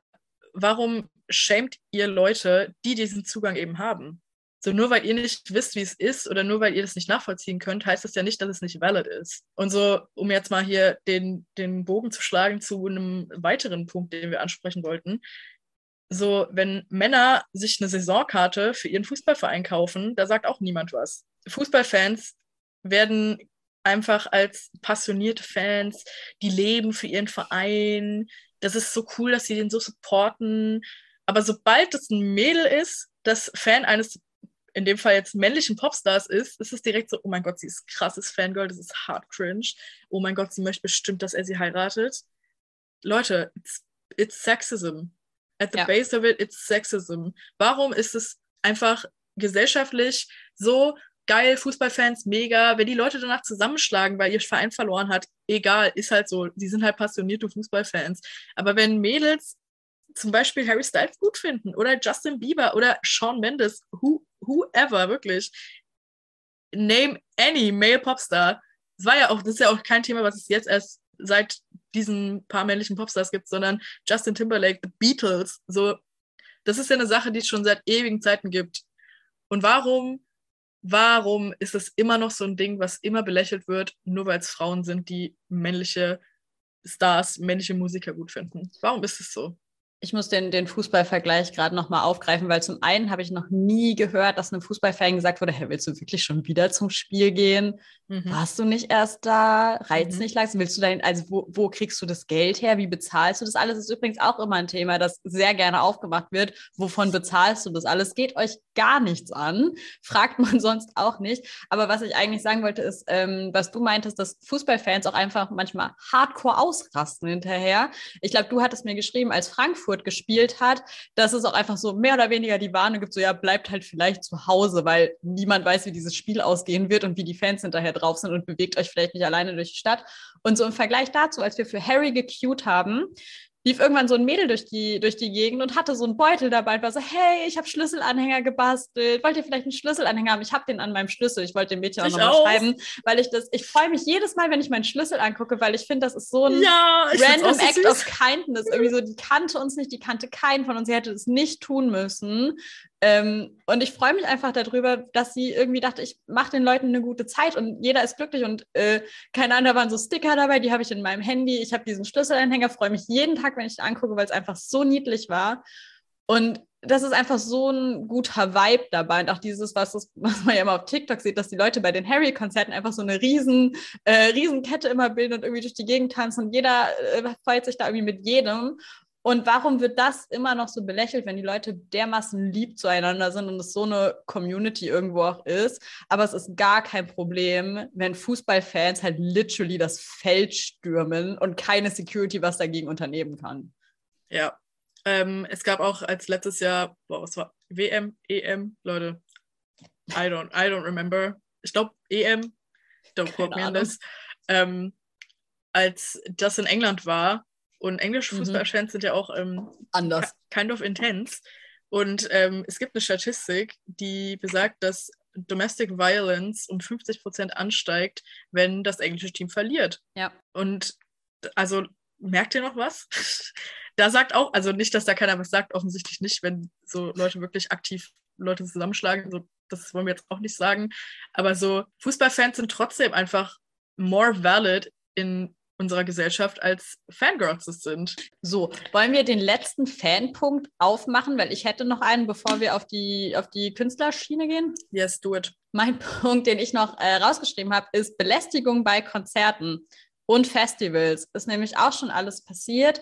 warum schämt ihr Leute, die diesen Zugang eben haben? So nur weil ihr nicht wisst, wie es ist oder nur weil ihr das nicht nachvollziehen könnt, heißt das ja nicht, dass es nicht valid ist. Und so, um jetzt mal hier den, den Bogen zu schlagen zu einem weiteren Punkt, den wir ansprechen wollten. So, wenn Männer sich eine Saisonkarte für ihren Fußballverein kaufen, da sagt auch niemand was. Fußballfans werden einfach als passionierte Fans, die leben für ihren Verein. Das ist so cool, dass sie den so supporten. Aber sobald es ein Mädel ist, das Fan eines, in dem Fall jetzt männlichen Popstars ist, ist es direkt so, oh mein Gott, sie ist krasses Fangirl, das ist hard cringe. Oh mein Gott, sie möchte bestimmt, dass er sie heiratet. Leute, it's, it's sexism. At the ja. base of it, it's sexism. Warum ist es einfach gesellschaftlich so geil, Fußballfans, mega. Wenn die Leute danach zusammenschlagen, weil ihr Verein verloren hat, egal, ist halt so. Sie sind halt passionierte Fußballfans. Aber wenn Mädels zum Beispiel Harry Styles gut finden oder Justin Bieber oder Shawn Mendes, who, whoever, wirklich, name any male Popstar. Das war ja auch, das ist ja auch kein Thema, was es jetzt erst seit diesen paar männlichen Popstars gibt, sondern Justin Timberlake, The Beatles, so, das ist ja eine Sache, die es schon seit ewigen Zeiten gibt. Und warum warum ist es immer noch so ein Ding, was immer belächelt wird, nur weil es Frauen sind, die männliche Stars, männliche Musiker gut finden? Warum ist es so? Ich muss den, den Fußballvergleich gerade nochmal aufgreifen, weil zum einen habe ich noch nie gehört, dass einem Fußballfan gesagt wurde, hey, willst du wirklich schon wieder zum Spiel gehen? Mhm. Warst du nicht erst da? Reizt mhm. nicht langsam? Willst du dein, also wo, wo kriegst du das Geld her? Wie bezahlst du das alles? Das ist übrigens auch immer ein Thema, das sehr gerne aufgemacht wird. Wovon bezahlst du das alles? Geht euch gar nichts an. Fragt man sonst auch nicht. Aber was ich eigentlich sagen wollte, ist, ähm, was du meintest, dass Fußballfans auch einfach manchmal hardcore ausrasten hinterher. Ich glaube, du hattest mir geschrieben, als Frankfurt Frankfurt gespielt hat, dass es auch einfach so mehr oder weniger die Warnung gibt, so ja, bleibt halt vielleicht zu Hause, weil niemand weiß, wie dieses Spiel ausgehen wird und wie die Fans hinterher drauf sind und bewegt euch vielleicht nicht alleine durch die Stadt. Und so im Vergleich dazu, als wir für Harry gecued haben, lief irgendwann so ein Mädel durch die, durch die Gegend und hatte so einen Beutel dabei und war so, hey, ich habe Schlüsselanhänger gebastelt. Wollt ihr vielleicht einen Schlüsselanhänger haben? Ich habe den an meinem Schlüssel. Ich wollte dem Mädchen auch nochmal schreiben, weil ich das, ich freue mich jedes Mal, wenn ich meinen Schlüssel angucke, weil ich finde, das ist so ein ja, random Act süß. of Kindness. Irgendwie so, die kannte uns nicht, die kannte keinen von uns, sie hätte es nicht tun müssen. Ähm, und ich freue mich einfach darüber, dass sie irgendwie dachte, ich mache den Leuten eine gute Zeit und jeder ist glücklich und äh, keine Ahnung, da waren so Sticker dabei, die habe ich in meinem Handy. Ich habe diesen Schlüsselanhänger, freue mich jeden Tag, wenn ich angucke, weil es einfach so niedlich war. Und das ist einfach so ein guter Vibe dabei. Und auch dieses, was, das, was man ja immer auf TikTok sieht, dass die Leute bei den Harry-Konzerten einfach so eine riesen, äh, riesen Kette immer bilden und irgendwie durch die Gegend tanzen. Und jeder äh, freut sich da irgendwie mit jedem. Und warum wird das immer noch so belächelt, wenn die Leute dermaßen lieb zueinander sind und es so eine Community irgendwo auch ist? Aber es ist gar kein Problem, wenn Fußballfans halt literally das Feld stürmen und keine Security was dagegen unternehmen kann. Ja. Ähm, es gab auch als letztes Jahr, boah, was war WM, EM, Leute. I don't, I don't remember. Ich glaube EM, don't quote me on this. Ähm, als das in England war, und englische mhm. Fußballfans mhm. sind ja auch ähm, anders. Kind of intense. Und ähm, es gibt eine Statistik, die besagt, dass Domestic Violence um 50 Prozent ansteigt, wenn das englische Team verliert. Ja. Und also merkt ihr noch was? da sagt auch, also nicht, dass da keiner was sagt, offensichtlich nicht, wenn so Leute wirklich aktiv Leute zusammenschlagen, so, das wollen wir jetzt auch nicht sagen, aber so Fußballfans sind trotzdem einfach more valid in unserer Gesellschaft als Fangirls es sind. So, wollen wir den letzten Fanpunkt aufmachen, weil ich hätte noch einen, bevor wir auf die, auf die Künstlerschiene gehen? Yes, do it. Mein Punkt, den ich noch äh, rausgeschrieben habe, ist Belästigung bei Konzerten und Festivals. Ist nämlich auch schon alles passiert.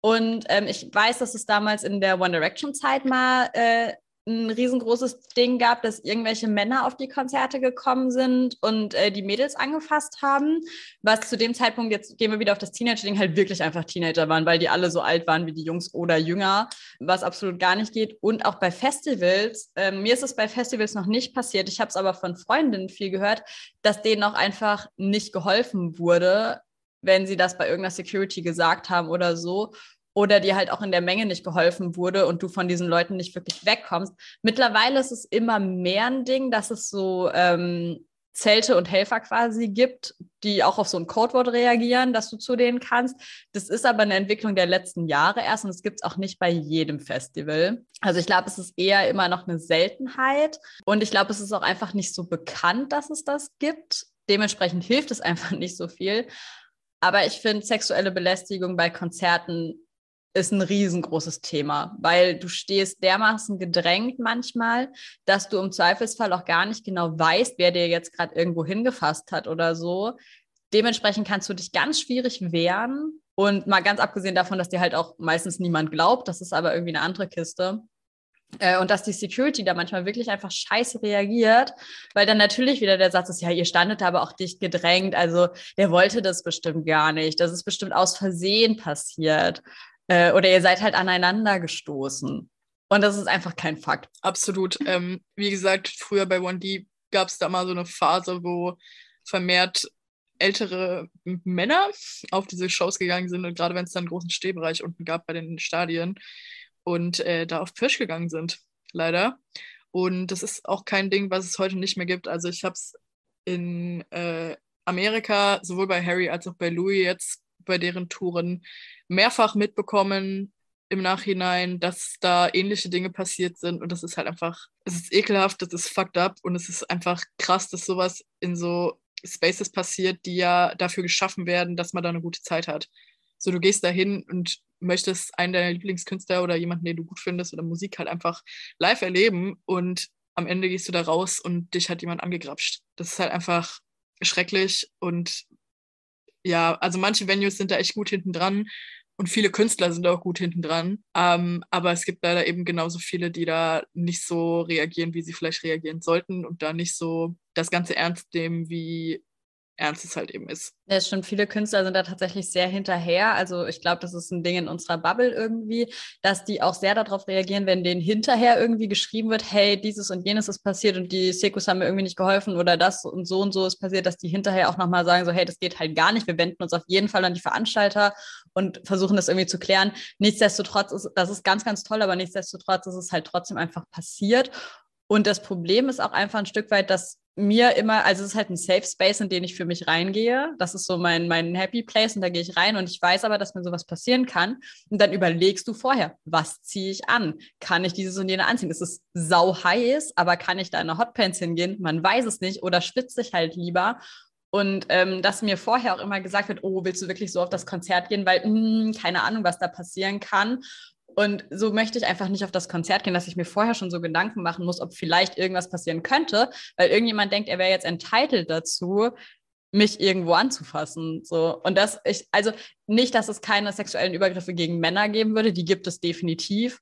Und ähm, ich weiß, dass es damals in der One Direction Zeit mal äh, ein riesengroßes Ding gab, dass irgendwelche Männer auf die Konzerte gekommen sind und äh, die Mädels angefasst haben, was zu dem Zeitpunkt, jetzt gehen wir wieder auf das Teenager-Ding, halt wirklich einfach Teenager waren, weil die alle so alt waren wie die Jungs oder jünger, was absolut gar nicht geht. Und auch bei Festivals, äh, mir ist es bei Festivals noch nicht passiert, ich habe es aber von Freundinnen viel gehört, dass denen auch einfach nicht geholfen wurde, wenn sie das bei irgendeiner Security gesagt haben oder so oder dir halt auch in der Menge nicht geholfen wurde und du von diesen Leuten nicht wirklich wegkommst. Mittlerweile ist es immer mehr ein Ding, dass es so ähm, Zelte und Helfer quasi gibt, die auch auf so ein Codewort reagieren, dass du zu denen kannst. Das ist aber eine Entwicklung der letzten Jahre erst und es gibt es auch nicht bei jedem Festival. Also ich glaube, es ist eher immer noch eine Seltenheit und ich glaube, es ist auch einfach nicht so bekannt, dass es das gibt. Dementsprechend hilft es einfach nicht so viel. Aber ich finde sexuelle Belästigung bei Konzerten ist ein riesengroßes Thema, weil du stehst dermaßen gedrängt manchmal, dass du im Zweifelsfall auch gar nicht genau weißt, wer dir jetzt gerade irgendwo hingefasst hat oder so. Dementsprechend kannst du dich ganz schwierig wehren. Und mal ganz abgesehen davon, dass dir halt auch meistens niemand glaubt, das ist aber irgendwie eine andere Kiste. Äh, und dass die Security da manchmal wirklich einfach scheiße reagiert, weil dann natürlich wieder der Satz ist, ja, ihr standet da aber auch dicht gedrängt, also der wollte das bestimmt gar nicht, das ist bestimmt aus Versehen passiert. Äh, oder ihr seid halt aneinander gestoßen. Und das ist einfach kein Fakt. Absolut. Ähm, wie gesagt, früher bei 1D gab es da mal so eine Phase, wo vermehrt ältere Männer auf diese Shows gegangen sind und gerade wenn es dann einen großen Stehbereich unten gab bei den Stadien und äh, da auf Pirsch gegangen sind, leider. Und das ist auch kein Ding, was es heute nicht mehr gibt. Also ich habe es in äh, Amerika sowohl bei Harry als auch bei Louis jetzt bei deren Touren mehrfach mitbekommen im Nachhinein, dass da ähnliche Dinge passiert sind. Und das ist halt einfach, es ist ekelhaft, das ist fucked up und es ist einfach krass, dass sowas in so Spaces passiert, die ja dafür geschaffen werden, dass man da eine gute Zeit hat. So, du gehst da hin und möchtest einen deiner Lieblingskünstler oder jemanden, den du gut findest oder Musik halt einfach live erleben und am Ende gehst du da raus und dich hat jemand angegrapscht. Das ist halt einfach schrecklich und ja, also manche Venues sind da echt gut hinten dran und viele Künstler sind auch gut hinten dran. Ähm, aber es gibt leider eben genauso viele, die da nicht so reagieren, wie sie vielleicht reagieren sollten und da nicht so das Ganze ernst nehmen, wie ernst es halt eben ist. Ja, stimmt. Viele Künstler sind da tatsächlich sehr hinterher. Also ich glaube, das ist ein Ding in unserer Bubble irgendwie, dass die auch sehr darauf reagieren, wenn denen hinterher irgendwie geschrieben wird, hey, dieses und jenes ist passiert und die Sekus haben mir irgendwie nicht geholfen oder das und so und so ist passiert, dass die hinterher auch nochmal sagen, so, hey, das geht halt gar nicht. Wir wenden uns auf jeden Fall an die Veranstalter und versuchen das irgendwie zu klären. Nichtsdestotrotz ist, das ist ganz, ganz toll, aber nichtsdestotrotz ist es halt trotzdem einfach passiert. Und das Problem ist auch einfach ein Stück weit, dass mir immer, also es ist halt ein Safe Space, in den ich für mich reingehe. Das ist so mein, mein Happy Place und da gehe ich rein und ich weiß aber, dass mir sowas passieren kann. Und dann überlegst du vorher, was ziehe ich an? Kann ich dieses und jene anziehen? Es ist sau heiß, aber kann ich da in eine Hotpants hingehen? Man weiß es nicht oder schwitzt sich halt lieber. Und ähm, dass mir vorher auch immer gesagt wird, oh, willst du wirklich so auf das Konzert gehen? Weil, mh, hm, keine Ahnung, was da passieren kann. Und so möchte ich einfach nicht auf das Konzert gehen, dass ich mir vorher schon so Gedanken machen muss, ob vielleicht irgendwas passieren könnte, weil irgendjemand denkt, er wäre jetzt entitled dazu, mich irgendwo anzufassen. So. Und das, ich, also nicht, dass es keine sexuellen Übergriffe gegen Männer geben würde, die gibt es definitiv,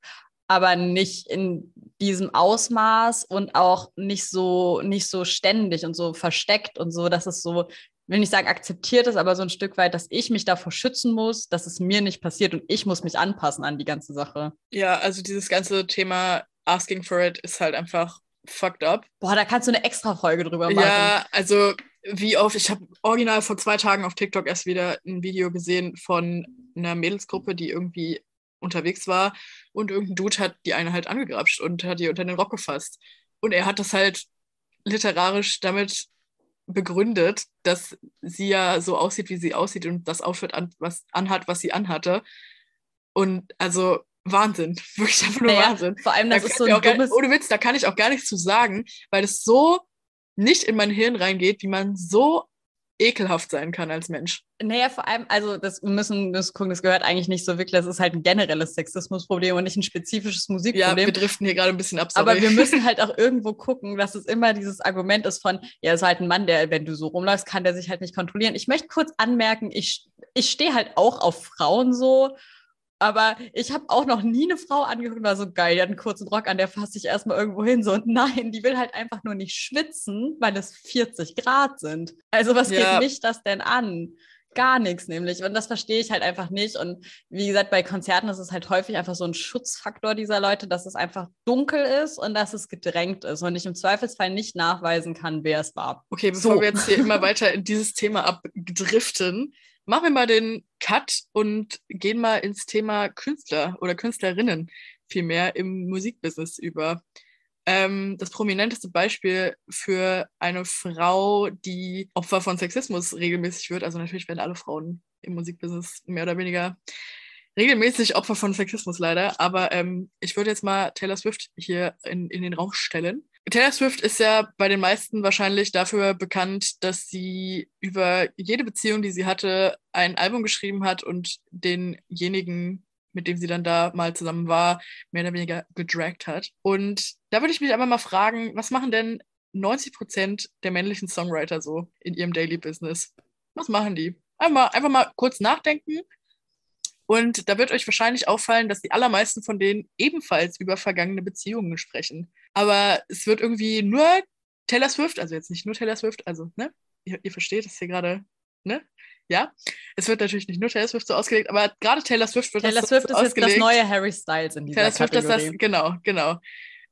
aber nicht in diesem Ausmaß und auch nicht so, nicht so ständig und so versteckt und so, dass es so will nicht sagen, akzeptiert es, aber so ein Stück weit, dass ich mich davor schützen muss, dass es mir nicht passiert und ich muss mich anpassen an die ganze Sache. Ja, also dieses ganze Thema Asking for it ist halt einfach fucked up. Boah, da kannst du eine extra Folge drüber machen. Ja, also wie oft, ich habe original vor zwei Tagen auf TikTok erst wieder ein Video gesehen von einer Mädelsgruppe, die irgendwie unterwegs war und irgendein Dude hat die eine halt angegrapscht und hat die unter den Rock gefasst. Und er hat das halt literarisch damit begründet, dass sie ja so aussieht, wie sie aussieht und das Outfit an, was anhat, was sie anhatte. Und also Wahnsinn, wirklich einfach nur Naja, Wahnsinn. vor allem, Da das ist kann so ein auch gar, dummes. ohne Witz, da kann ich auch gar nichts zu sagen, weil das so nicht in mein Hirn reingeht, wie man so ekelhaft sein kann als Mensch. Naja, vor allem, also das wir müssen das gucken, das gehört eigentlich nicht so wirklich, das ist halt ein generelles Sexismusproblem und nicht ein spezifisches Ja, Musikproblem. wir driften hier gerade ein bisschen ab. aber sorry. wir müssen halt auch irgendwo gucken, dass es immer dieses Argument ist von, ja, ist halt ein Mann, der, wenn du so rumläufst, kann der sich halt nicht kontrollieren. Ich möchte kurz anmerken, ich, ich stehe halt auch auf Frauen so, aber ich habe auch noch nie eine Frau angeguckt und war so geil, die hat einen kurzen Rock an, der fasst sich erstmal irgendwo hin. So, und nein, die will halt einfach nur nicht schwitzen, weil es 40 Grad sind. Also, was Ja. geht mich das denn an? Gar nichts nämlich. Und das verstehe ich halt einfach nicht. Und wie gesagt, bei Konzerten ist es halt häufig einfach so ein Schutzfaktor dieser Leute, dass es einfach dunkel ist und dass es gedrängt ist und ich im Zweifelsfall nicht nachweisen kann, wer es war. Okay, bevor So. wir jetzt hier immer weiter in dieses Thema abdriften, machen wir mal den Cut und gehen mal ins Thema Künstler oder Künstlerinnen vielmehr im Musikbusiness über. Ähm, das prominenteste Beispiel für eine Frau, die Opfer von Sexismus regelmäßig wird, also natürlich werden alle Frauen im Musikbusiness mehr oder weniger regelmäßig Opfer von Sexismus leider, aber ähm, ich würde jetzt mal Taylor Swift hier in, in den Raum stellen. Taylor Swift ist ja bei den meisten wahrscheinlich dafür bekannt, dass sie über jede Beziehung, die sie hatte, ein Album geschrieben hat und denjenigen, mit dem sie dann da mal zusammen war, mehr oder weniger gedragt hat. Und da würde ich mich einfach mal fragen, was machen denn 90 Prozent der männlichen Songwriter so in ihrem Daily Business? Was machen die? Einfach mal, einfach mal kurz nachdenken. Und da wird euch wahrscheinlich auffallen, dass die allermeisten von denen ebenfalls über vergangene Beziehungen sprechen. Aber es wird irgendwie nur Taylor Swift, also jetzt nicht nur Taylor Swift, also, ne? Ihr, ihr versteht, das ist hier gerade, ne? Ja. Es wird natürlich nicht nur Taylor Swift so ausgelegt, aber gerade Taylor Swift wird Taylor das Swift so ist jetzt das ausgelegt. neue Harry Styles in dieser Taylor Swift ist das, genau, genau.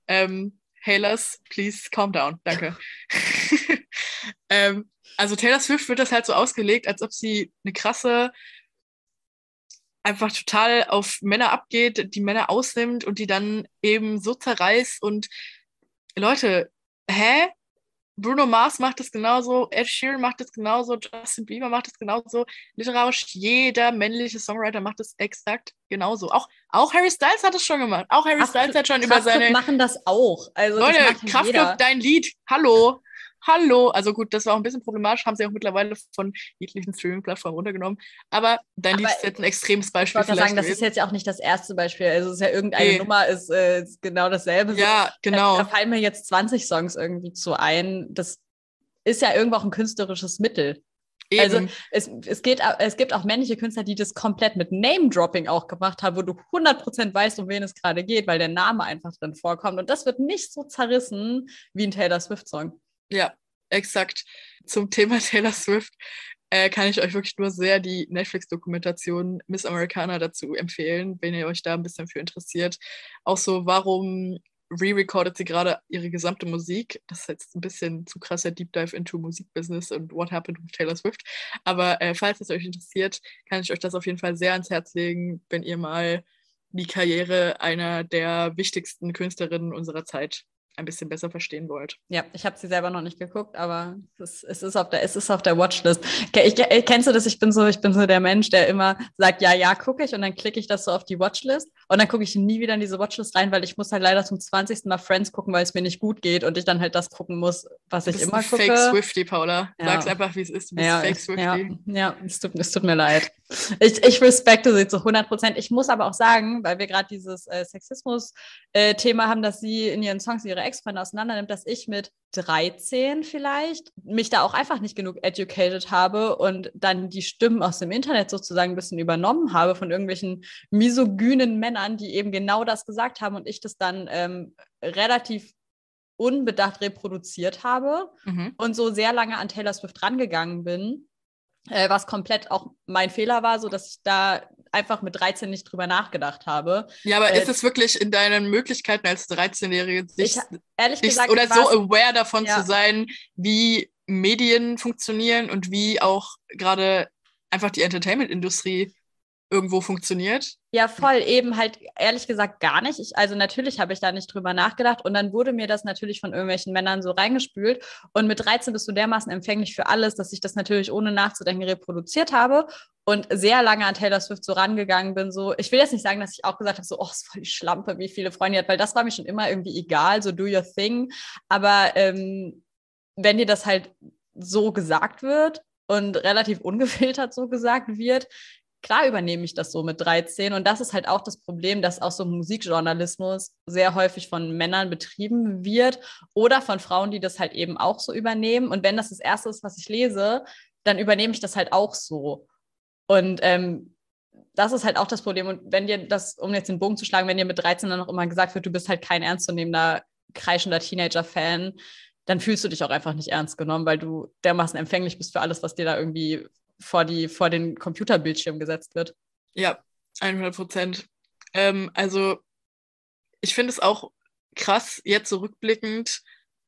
Ähm, Hailers, please calm down. Danke. ähm, also Taylor Swift wird das halt so ausgelegt, als ob sie eine krasse, einfach total auf Männer abgeht, die Männer ausnimmt und die dann eben so zerreißt und Leute, hä? Bruno Mars macht das genauso, Ed Sheeran macht das genauso, Justin Bieber macht das genauso, literarisch jeder männliche Songwriter macht das exakt genauso. Auch, auch Harry Styles hat es schon gemacht. Auch Harry Ach, Styles hat schon über Kraftklub seine machen das auch. Also Leute, das. Kraftclub, dein Lied. Hallo. Hallo. Also gut, das war auch ein bisschen problematisch, haben sie auch mittlerweile von jeglichen Streaming-Plattformen runtergenommen. Aber dein Lied ist jetzt ein extremes Ich Beispiel wollte gerade vielleicht sagen, das ist jetzt ja auch nicht das erste Beispiel. Also es ist ja irgendeine Nee. Nummer, ist, äh, ist genau dasselbe. Ja, genau. Da fallen mir jetzt 20 Songs irgendwie zu ein. Das ist ja irgendwo auch ein künstlerisches Mittel. Eben. also Es, es, geht, es gibt auch männliche Künstler, die das komplett mit Name-Dropping auch gemacht haben, wo du 100% weißt, um wen es gerade geht, weil der Name einfach drin vorkommt. Und das wird nicht so zerrissen wie ein Taylor Swift-Song. Ja, exakt. Zum Thema Taylor Swift äh, kann ich euch wirklich nur sehr die Netflix-Dokumentation Miss Americana dazu empfehlen, wenn ihr euch da ein bisschen für interessiert. Auch so, warum re-recordet sie gerade ihre gesamte Musik? Das ist jetzt ein bisschen zu krasser Deep Dive into Musikbusiness und what happened with Taylor Swift. Aber äh, falls es euch interessiert, kann ich euch das auf jeden Fall sehr ans Herz legen, wenn ihr mal die Karriere einer der wichtigsten Künstlerinnen unserer Zeit ein bisschen besser verstehen wollt. Ja, ich habe sie selber noch nicht geguckt, aber es ist, es ist, auf, der, es ist auf der Watchlist. Ke- Ich, äh, kennst du das? Ich bin, so, ich bin so der Mensch, der immer sagt, ja, ja, gucke ich und dann klicke ich das so auf die Watchlist und dann gucke ich nie wieder in diese Watchlist rein, weil ich muss halt leider zum 20. Mal Friends gucken, weil es mir nicht gut geht und ich dann halt das gucken muss, was ich immer gucke. Fake Swifty, Paula. Ja. Sag's einfach, wie es ist. Du bist Ja, Fake ich- Swifty. ja, ja es, tut, es tut mir leid. Ich, ich respekte sie zu 100 Prozent. Ich muss aber auch sagen, weil wir gerade dieses äh, Sexismus-Thema haben, dass sie in ihren Songs ihre Ex-Freunde auseinandernimmt, dass ich mit 13 vielleicht mich da auch einfach nicht genug educated habe und dann die Stimmen aus dem Internet sozusagen ein bisschen übernommen habe von irgendwelchen misogynen Männern, die eben genau das gesagt haben und ich das dann ähm, relativ unbedacht reproduziert habe Mhm. und so sehr lange an Taylor Swift rangegangen bin, äh, was komplett auch mein Fehler war, so dass ich da einfach mit 13 nicht drüber nachgedacht habe. Ja, aber Äh, ist es wirklich in deinen Möglichkeiten als 13-Jährige, sich, Ich, gesagt, oder so aware davon Ja. zu sein, wie Medien funktionieren und wie auch gerade einfach die Entertainment-Industrie irgendwo funktioniert. Ja, voll. Eben halt ehrlich gesagt gar nicht. Ich, also natürlich habe ich da nicht drüber nachgedacht und dann wurde mir das natürlich von irgendwelchen Männern so reingespült. Und mit 13 bist du dermaßen empfänglich für alles, dass ich das natürlich ohne nachzudenken reproduziert habe und sehr lange an Taylor Swift so rangegangen bin. So, ich will jetzt nicht sagen, dass ich auch gesagt habe, so, oh, ist voll die Schlampe, wie viele Freunde hat, weil das war mir schon immer irgendwie egal, so do your thing. Aber ähm, wenn dir das halt so gesagt wird und relativ ungefiltert so gesagt wird, klar übernehme ich das so mit 13. Und das ist halt auch das Problem, dass auch so Musikjournalismus sehr häufig von Männern betrieben wird oder von Frauen, die das halt eben auch so übernehmen. Und wenn das das Erste ist, was ich lese, dann übernehme ich das halt auch so. Und ähm, das ist halt auch das Problem. Und wenn dir das, um jetzt den Bogen zu schlagen, wenn dir mit 13 dann noch immer gesagt wird, du bist halt kein ernstzunehmender, kreischender Teenager-Fan, dann fühlst du dich auch einfach nicht ernst genommen, weil du dermaßen empfänglich bist für alles, was dir da irgendwie vor, die, vor den Computerbildschirm gesetzt wird. Ja, 100 Prozent. Ähm, also ich finde es auch krass, jetzt zurückblickend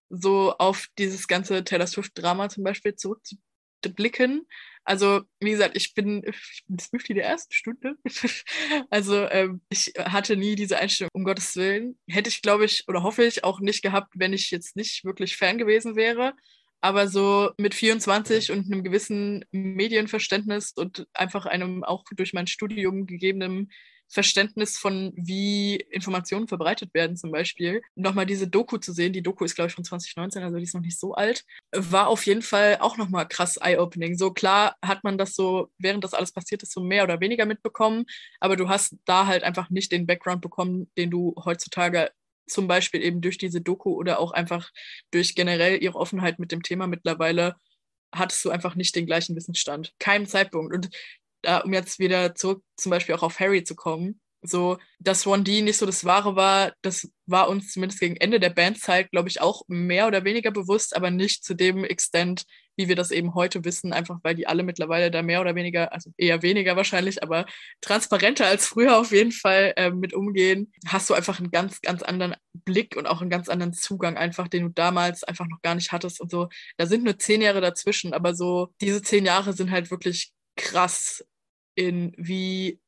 so auf dieses ganze Taylor Swift-Drama zum Beispiel zurückzublicken. Also, wie gesagt, ich bin, ich bin Swifty der ersten Stunde. also, ähm, ich hatte nie diese Einstellung, um Gottes Willen. Hätte ich, glaube ich, oder hoffe ich, auch nicht gehabt, wenn ich jetzt nicht wirklich Fan gewesen wäre aber so mit 24 und einem gewissen Medienverständnis und einfach einem auch durch mein Studium gegebenen Verständnis von, wie Informationen verbreitet werden, zum Beispiel. Nochmal diese Doku zu sehen, die Doku ist, glaube ich, von 2019, also die ist noch nicht so alt, war auf jeden Fall auch nochmal krass eye-opening. So klar hat man das so, während das alles passiert ist, so mehr oder weniger mitbekommen, aber du hast da halt einfach nicht den Background bekommen, den du heutzutage zum Beispiel eben durch diese Doku oder auch einfach durch generell ihre Offenheit mit dem Thema mittlerweile, hattest du einfach nicht den gleichen Wissensstand. Keinem Zeitpunkt. Und äh, um jetzt wieder zurück zum Beispiel auch auf Harry zu kommen, so, dass 1D nicht so das Wahre war, das war uns zumindest gegen Ende der Bandzeit, glaube ich, auch mehr oder weniger bewusst, aber nicht zu dem Extent, wie wir das eben heute wissen, einfach weil die alle mittlerweile da mehr oder weniger, also eher weniger wahrscheinlich, aber transparenter als früher auf jeden Fall äh, mit umgehen, hast du einfach einen ganz, ganz anderen Blick und auch einen ganz anderen Zugang einfach, den du damals einfach noch gar nicht hattest und so. Da sind nur zehn Jahre dazwischen, aber so diese zehn Jahre sind halt wirklich krass in wie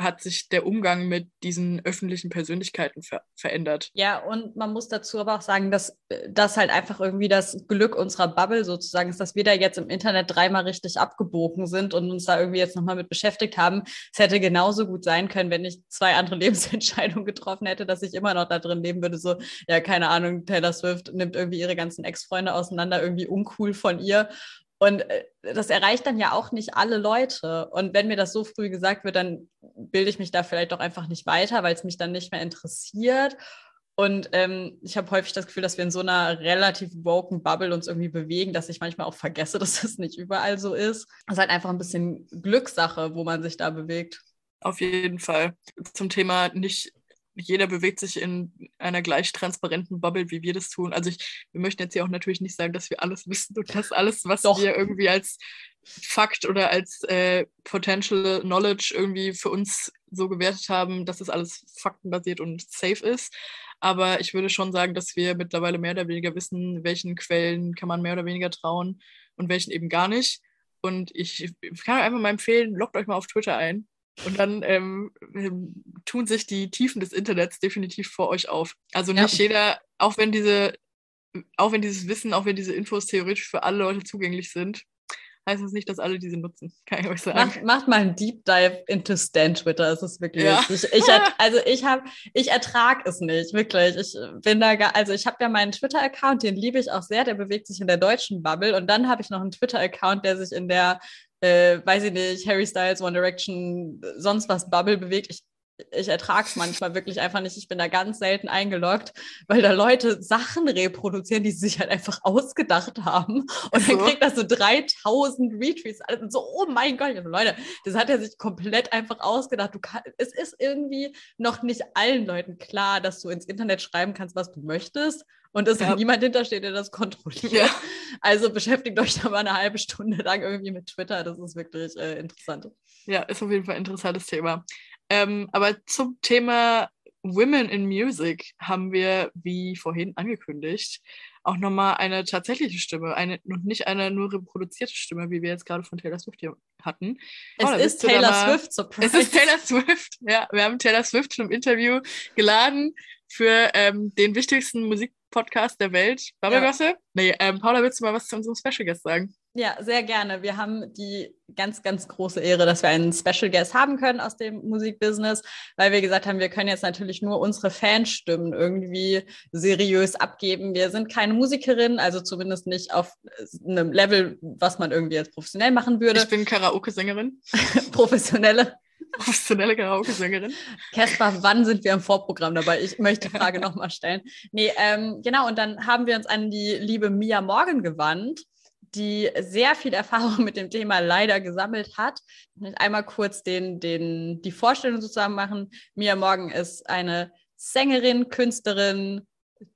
hat sich der Umgang mit diesen öffentlichen Persönlichkeiten ver verändert. Ja, und man muss dazu aber auch sagen, dass das halt einfach irgendwie das Glück unserer Bubble sozusagen ist, dass wir da jetzt im Internet dreimal richtig abgebogen sind und uns da irgendwie jetzt nochmal mit beschäftigt haben. Es hätte genauso gut sein können, wenn ich zwei andere Lebensentscheidungen getroffen hätte, dass ich immer noch da drin leben würde. So, ja, keine Ahnung, Taylor Swift nimmt irgendwie ihre ganzen Ex-Freunde auseinander, irgendwie uncool von ihr und äh, das erreicht dann ja auch nicht alle Leute. Und wenn mir das so früh gesagt wird, dann bilde ich mich da vielleicht doch einfach nicht weiter, weil es mich dann nicht mehr interessiert. Und ähm, ich habe häufig das Gefühl, dass wir in so einer relativ woken Bubble uns irgendwie bewegen, dass ich manchmal auch vergesse, dass das nicht überall so ist. Es ist halt einfach ein bisschen Glückssache, wo man sich da bewegt. Auf jeden Fall. Zum Thema nicht jeder bewegt sich in einer gleich transparenten Bubble, wie wir das tun. Also ich, wir möchten jetzt hier auch natürlich nicht sagen, dass wir alles wissen und dass alles, was Doch. wir irgendwie als Fakt oder als äh, Potential Knowledge irgendwie für uns so gewertet haben, dass das alles faktenbasiert und safe ist. Aber ich würde schon sagen, dass wir mittlerweile mehr oder weniger wissen, welchen Quellen kann man mehr oder weniger trauen und welchen eben gar nicht. Und ich kann einfach mal empfehlen, loggt euch mal auf Twitter ein und dann ähm, tun sich die Tiefen des Internets definitiv vor euch auf. Also nicht ja. jeder, auch wenn diese, auch wenn dieses Wissen, auch wenn diese Infos theoretisch für alle Leute zugänglich sind, heißt das nicht, dass alle diese nutzen. Kann ich euch sagen. Macht, macht mal einen Deep Dive into Stan Twitter. Es ist wirklich. Ja. Ich, ich, also ich habe, ich ertrage es nicht, wirklich. Ich bin da gar, also ich habe ja meinen Twitter-Account, den liebe ich auch sehr, der bewegt sich in der deutschen Bubble. Und dann habe ich noch einen Twitter-Account, der sich in der äh, weiß ich nicht, Harry Styles, One Direction, sonst was Bubble bewegt. Ich, ich ertrage es manchmal wirklich einfach nicht. Ich bin da ganz selten eingeloggt, weil da Leute Sachen reproduzieren, die sie sich halt einfach ausgedacht haben. Und so. dann kriegt das so 3000 Retweets. Also so, oh mein Gott, Leute, das hat er sich komplett einfach ausgedacht. Du kann, es ist irgendwie noch nicht allen Leuten klar, dass du ins Internet schreiben kannst, was du möchtest und es ja. niemand hintersteht, der das kontrolliert. Ja. Also beschäftigt euch da mal eine halbe Stunde lang irgendwie mit Twitter. Das ist wirklich äh, interessant. Ja, ist auf jeden Fall ein interessantes Thema. Ähm, aber zum Thema Women in Music haben wir, wie vorhin angekündigt, auch nochmal eine tatsächliche Stimme eine, und nicht eine nur reproduzierte Stimme, wie wir jetzt gerade von Taylor Swift hier hatten. Es oh, ist Taylor Swift, surprise. Es ist Taylor Swift, ja. Wir haben Taylor Swift schon im Interview geladen für ähm, den wichtigsten Musikpodcast der Welt. Bubblegosse? Ja. Nee, ähm, Paula, willst du mal was zu unserem Special Guest sagen? Ja, sehr gerne. Wir haben die ganz, ganz große Ehre, dass wir einen Special Guest haben können aus dem Musikbusiness, weil wir gesagt haben, wir können jetzt natürlich nur unsere Fanstimmen irgendwie seriös abgeben. Wir sind keine Musikerin, also zumindest nicht auf einem Level, was man irgendwie jetzt professionell machen würde. Ich bin Karaoke-Sängerin. Professionelle. Professionelle Karaoke-Sängerin. Caspar, wann sind wir im Vorprogramm dabei? Ich möchte die Frage nochmal stellen. Nee, ähm, genau, und dann haben wir uns an die liebe Mia Morgan gewandt die sehr viel Erfahrung mit dem Thema leider gesammelt hat. Einmal kurz den, den, die Vorstellung sozusagen machen. Mia Morgan ist eine Sängerin, Künstlerin,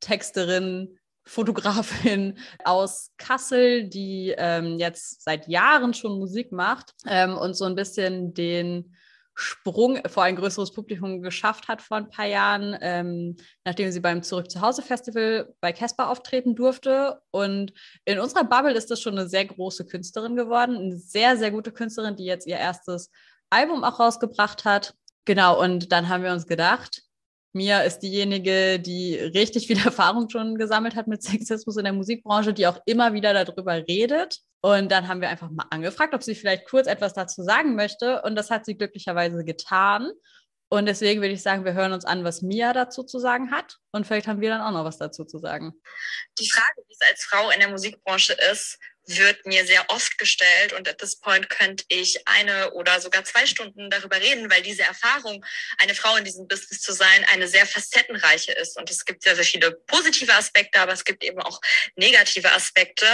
Texterin, Fotografin aus Kassel, die ähm, jetzt seit Jahren schon Musik macht ähm, und so ein bisschen den Sprung vor ein größeres Publikum geschafft hat vor ein paar Jahren, ähm, nachdem sie beim Zurück zu Hause Festival bei Casper auftreten durfte. Und in unserer Bubble ist das schon eine sehr große Künstlerin geworden, eine sehr, sehr gute Künstlerin, die jetzt ihr erstes Album auch rausgebracht hat. Genau, und dann haben wir uns gedacht, Mia ist diejenige, die richtig viel Erfahrung schon gesammelt hat mit Sexismus in der Musikbranche, die auch immer wieder darüber redet. Und dann haben wir einfach mal angefragt, ob sie vielleicht kurz etwas dazu sagen möchte. Und das hat sie glücklicherweise getan. Und deswegen würde ich sagen, wir hören uns an, was Mia dazu zu sagen hat. Und vielleicht haben wir dann auch noch was dazu zu sagen. Die Frage, wie es als Frau in der Musikbranche ist, wird mir sehr oft gestellt und at this point könnte ich eine oder sogar zwei Stunden darüber reden, weil diese Erfahrung, eine Frau in diesem Business zu sein, eine sehr facettenreiche ist. Und es gibt sehr, sehr viele positive Aspekte, aber es gibt eben auch negative Aspekte.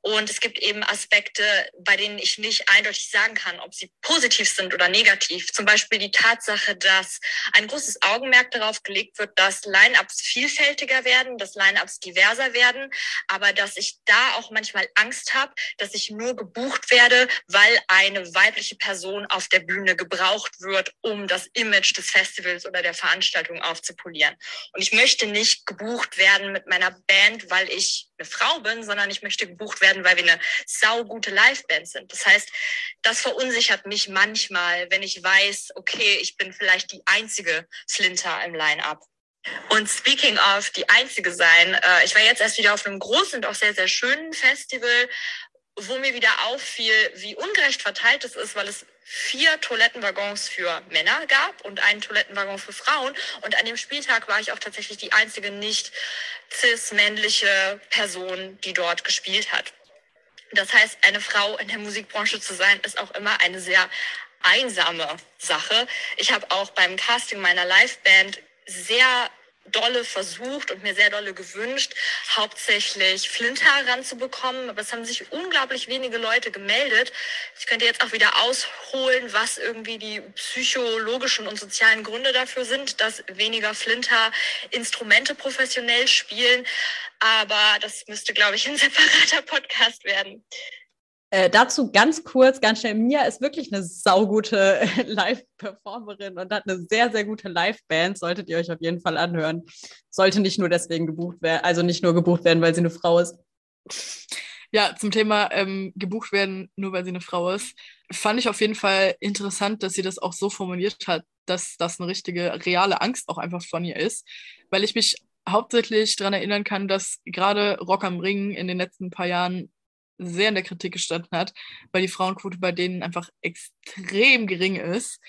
Und es gibt eben Aspekte, bei denen ich nicht eindeutig sagen kann, ob sie positiv sind oder negativ. Zum Beispiel die Tatsache, dass ein großes Augenmerk darauf gelegt wird, dass Line-ups vielfältiger werden, dass Line-ups diverser werden, aber dass ich da auch manchmal Angst habe, dass ich nur gebucht werde, weil eine weibliche Person auf der Bühne gebraucht wird, um das Image des Festivals oder der Veranstaltung aufzupolieren. Und ich möchte nicht gebucht werden mit meiner Band, weil ich eine Frau bin, sondern ich möchte gebucht werden, weil wir eine saugute Liveband sind. Das heißt, das verunsichert mich manchmal, wenn ich weiß, okay, ich bin vielleicht die einzige Flinter im Line-up. Und speaking of die einzige sein, äh, ich war jetzt erst wieder auf einem großen und auch sehr, sehr schönen Festival, wo mir wieder auffiel, wie ungerecht verteilt es ist, weil es vier Toilettenwaggons für Männer gab und einen Toilettenwaggon für Frauen. Und an dem Spieltag war ich auch tatsächlich die einzige nicht cis-männliche Person, die dort gespielt hat. Das heißt, eine Frau in der Musikbranche zu sein, ist auch immer eine sehr einsame Sache. Ich habe auch beim Casting meiner Liveband sehr dolle versucht und mir sehr dolle gewünscht, hauptsächlich Flinter ranzubekommen. Aber es haben sich unglaublich wenige Leute gemeldet. Ich könnte jetzt auch wieder ausholen, was irgendwie die psychologischen und sozialen Gründe dafür sind, dass weniger Flinter Instrumente professionell spielen. Aber das müsste, glaube ich, ein separater Podcast werden. Äh, dazu ganz kurz, ganz schnell. Mia ist wirklich eine saugute Live-Performerin und hat eine sehr, sehr gute Live-Band. Solltet ihr euch auf jeden Fall anhören. Sollte nicht nur deswegen gebucht werden, also nicht nur gebucht werden, weil sie eine Frau ist. Ja, zum Thema ähm, gebucht werden, nur weil sie eine Frau ist, fand ich auf jeden Fall interessant, dass sie das auch so formuliert hat, dass das eine richtige, reale Angst auch einfach von ihr ist. Weil ich mich hauptsächlich daran erinnern kann, dass gerade Rock am Ring in den letzten paar Jahren sehr in der Kritik gestanden hat, weil die Frauenquote bei denen einfach extrem gering ist.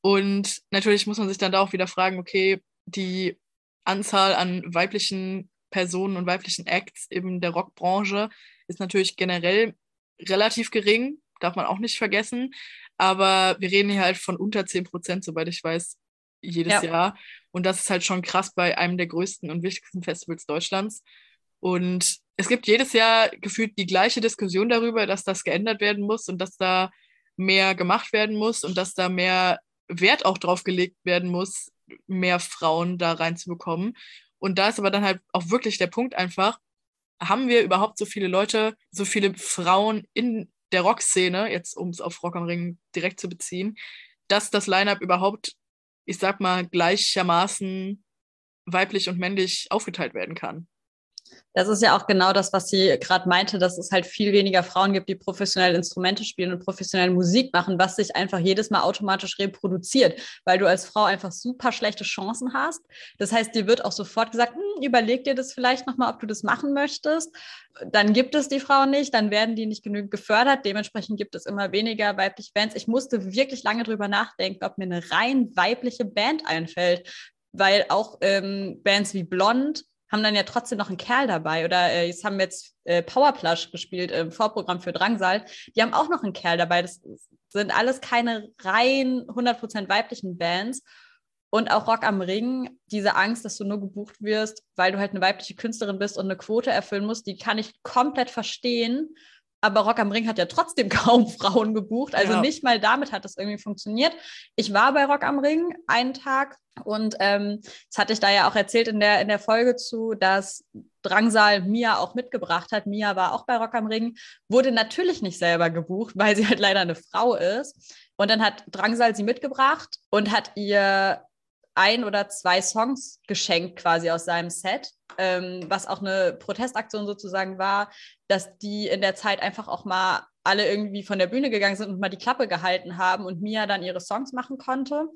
Und natürlich muss man sich dann da auch wieder fragen, okay, die Anzahl an weiblichen Personen und weiblichen Acts in der Rockbranche ist natürlich generell relativ gering, darf man auch nicht vergessen. Aber wir reden hier halt von unter 10 Prozent, soweit ich weiß, jedes ja. Jahr. Und das ist halt schon krass bei einem der größten und wichtigsten Festivals Deutschlands. Und es gibt jedes Jahr gefühlt die gleiche Diskussion darüber, dass das geändert werden muss und dass da mehr gemacht werden muss und dass da mehr Wert auch drauf gelegt werden muss, mehr Frauen da reinzubekommen. Und da ist aber dann halt auch wirklich der Punkt einfach, haben wir überhaupt so viele Leute, so viele Frauen in der Rockszene, jetzt um es auf Rock am Ring direkt zu beziehen, dass das Line-up überhaupt ich sag mal, gleichermaßen weiblich und männlich aufgeteilt werden kann. Das ist ja auch genau das, was sie gerade meinte, dass es halt viel weniger Frauen gibt, die professionell Instrumente spielen und professionell Musik machen, was sich einfach jedes Mal automatisch reproduziert, weil du als Frau einfach super schlechte Chancen hast. Das heißt, dir wird auch sofort gesagt, hm, überleg dir das vielleicht nochmal, ob du das machen möchtest. Dann gibt es die Frauen nicht, dann werden die nicht genügend gefördert. Dementsprechend gibt es immer weniger weibliche Bands. Ich musste wirklich lange drüber nachdenken, ob mir eine rein weibliche Band einfällt, weil auch ähm, Bands wie Blond haben dann ja trotzdem noch einen Kerl dabei. Oder äh, jetzt haben wir jetzt äh, Powerplush gespielt im Vorprogramm für Drangsal. Die haben auch noch einen Kerl dabei. Das sind alles keine rein 100% weiblichen Bands. Und auch Rock am Ring, diese Angst, dass du nur gebucht wirst, weil du halt eine weibliche Künstlerin bist und eine Quote erfüllen musst, die kann ich komplett verstehen. Aber Rock am Ring hat ja trotzdem kaum Frauen gebucht. Also ja. nicht mal damit hat das irgendwie funktioniert. Ich war bei Rock am Ring einen Tag und ähm, das hatte ich da ja auch erzählt in der, in der Folge zu, dass Drangsal Mia auch mitgebracht hat. Mia war auch bei Rock am Ring, wurde natürlich nicht selber gebucht, weil sie halt leider eine Frau ist. Und dann hat Drangsal sie mitgebracht und hat ihr ein oder zwei Songs geschenkt quasi aus seinem Set, ähm, was auch eine Protestaktion sozusagen war, dass die in der Zeit einfach auch mal alle irgendwie von der Bühne gegangen sind und mal die Klappe gehalten haben und Mia dann ihre Songs machen konnte.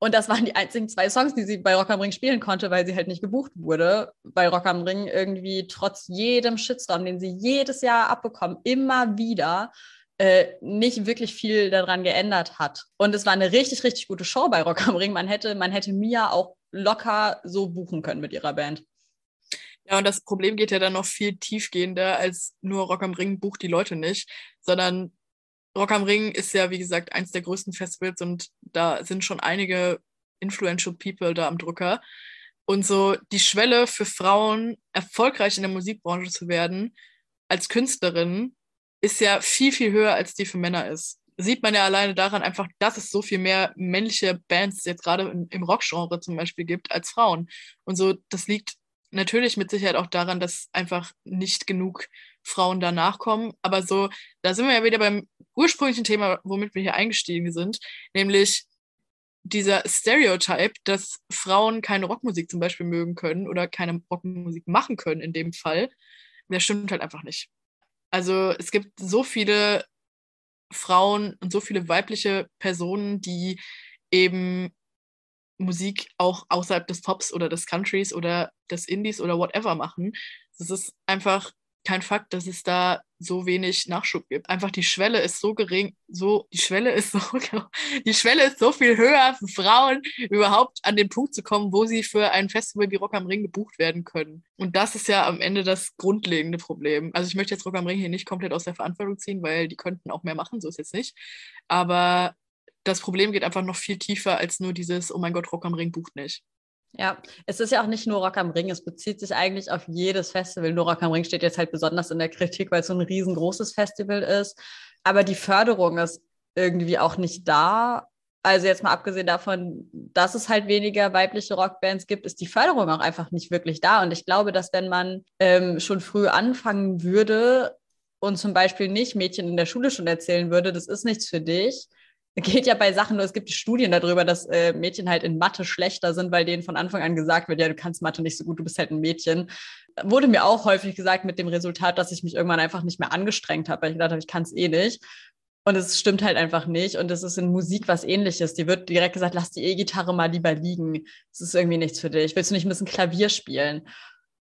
Und das waren die einzigen zwei Songs, die sie bei Rock am Ring spielen konnte, weil sie halt nicht gebucht wurde. Bei Rock am Ring irgendwie trotz jedem Shitstorm, den sie jedes Jahr abbekommen, immer wieder äh, nicht wirklich viel daran geändert hat. Und es war eine richtig, richtig gute Show bei Rock am Ring. Man hätte, man hätte Mia auch locker so buchen können mit ihrer Band. Ja, und das Problem geht ja dann noch viel tiefgehender als nur Rock am Ring bucht die Leute nicht, sondern Rock am Ring ist ja, wie gesagt, eins der größten Festivals und da sind schon einige influential people da am Drücker. Und so die Schwelle für Frauen, erfolgreich in der Musikbranche zu werden, als Künstlerin, ist ja viel, viel höher, als die für Männer ist. Sieht man ja alleine daran einfach, dass es so viel mehr männliche Bands jetzt gerade im Rockgenre zum Beispiel gibt als Frauen. Und so, das liegt natürlich mit Sicherheit auch daran, dass einfach nicht genug Frauen danach kommen. Aber so, da sind wir ja wieder beim ursprünglichen Thema, womit wir hier eingestiegen sind, nämlich dieser Stereotype, dass Frauen keine Rockmusik zum Beispiel mögen können oder keine Rockmusik machen können in dem Fall, der stimmt halt einfach nicht. Also es gibt so viele Frauen und so viele weibliche Personen, die eben Musik auch außerhalb des Pops oder des Countries oder des Indies oder whatever machen. Das ist einfach kein Fakt, dass es da so wenig Nachschub gibt. Einfach die Schwelle ist so gering, so die Schwelle ist so die Schwelle ist so viel höher für Frauen überhaupt an den Punkt zu kommen, wo sie für ein Festival wie Rock am Ring gebucht werden können. Und das ist ja am Ende das grundlegende Problem. Also ich möchte jetzt Rock am Ring hier nicht komplett aus der Verantwortung ziehen, weil die könnten auch mehr machen, so ist jetzt nicht. Aber das Problem geht einfach noch viel tiefer als nur dieses, oh mein Gott, Rock am Ring bucht nicht. Ja, es ist ja auch nicht nur Rock am Ring, es bezieht sich eigentlich auf jedes Festival. Nur Rock am Ring steht jetzt halt besonders in der Kritik, weil es so ein riesengroßes Festival ist. Aber die Förderung ist irgendwie auch nicht da. Also jetzt mal abgesehen davon, dass es halt weniger weibliche Rockbands gibt, ist die Förderung auch einfach nicht wirklich da. Und ich glaube, dass wenn man ähm, schon früh anfangen würde und zum Beispiel nicht Mädchen in der Schule schon erzählen würde, das ist nichts für dich, geht ja bei Sachen nur, es gibt Studien darüber, dass äh, Mädchen halt in Mathe schlechter sind, weil denen von Anfang an gesagt wird, ja, du kannst Mathe nicht so gut, du bist halt ein Mädchen. Wurde mir auch häufig gesagt mit dem Resultat, dass ich mich irgendwann einfach nicht mehr angestrengt habe, weil ich gedacht habe, ich kann es eh nicht. Und es stimmt halt einfach nicht. Und es ist in Musik was ähnliches. Die wird direkt gesagt, lass die E-Gitarre mal lieber liegen. Das ist irgendwie nichts für dich. Willst du nicht ein bisschen Klavier spielen?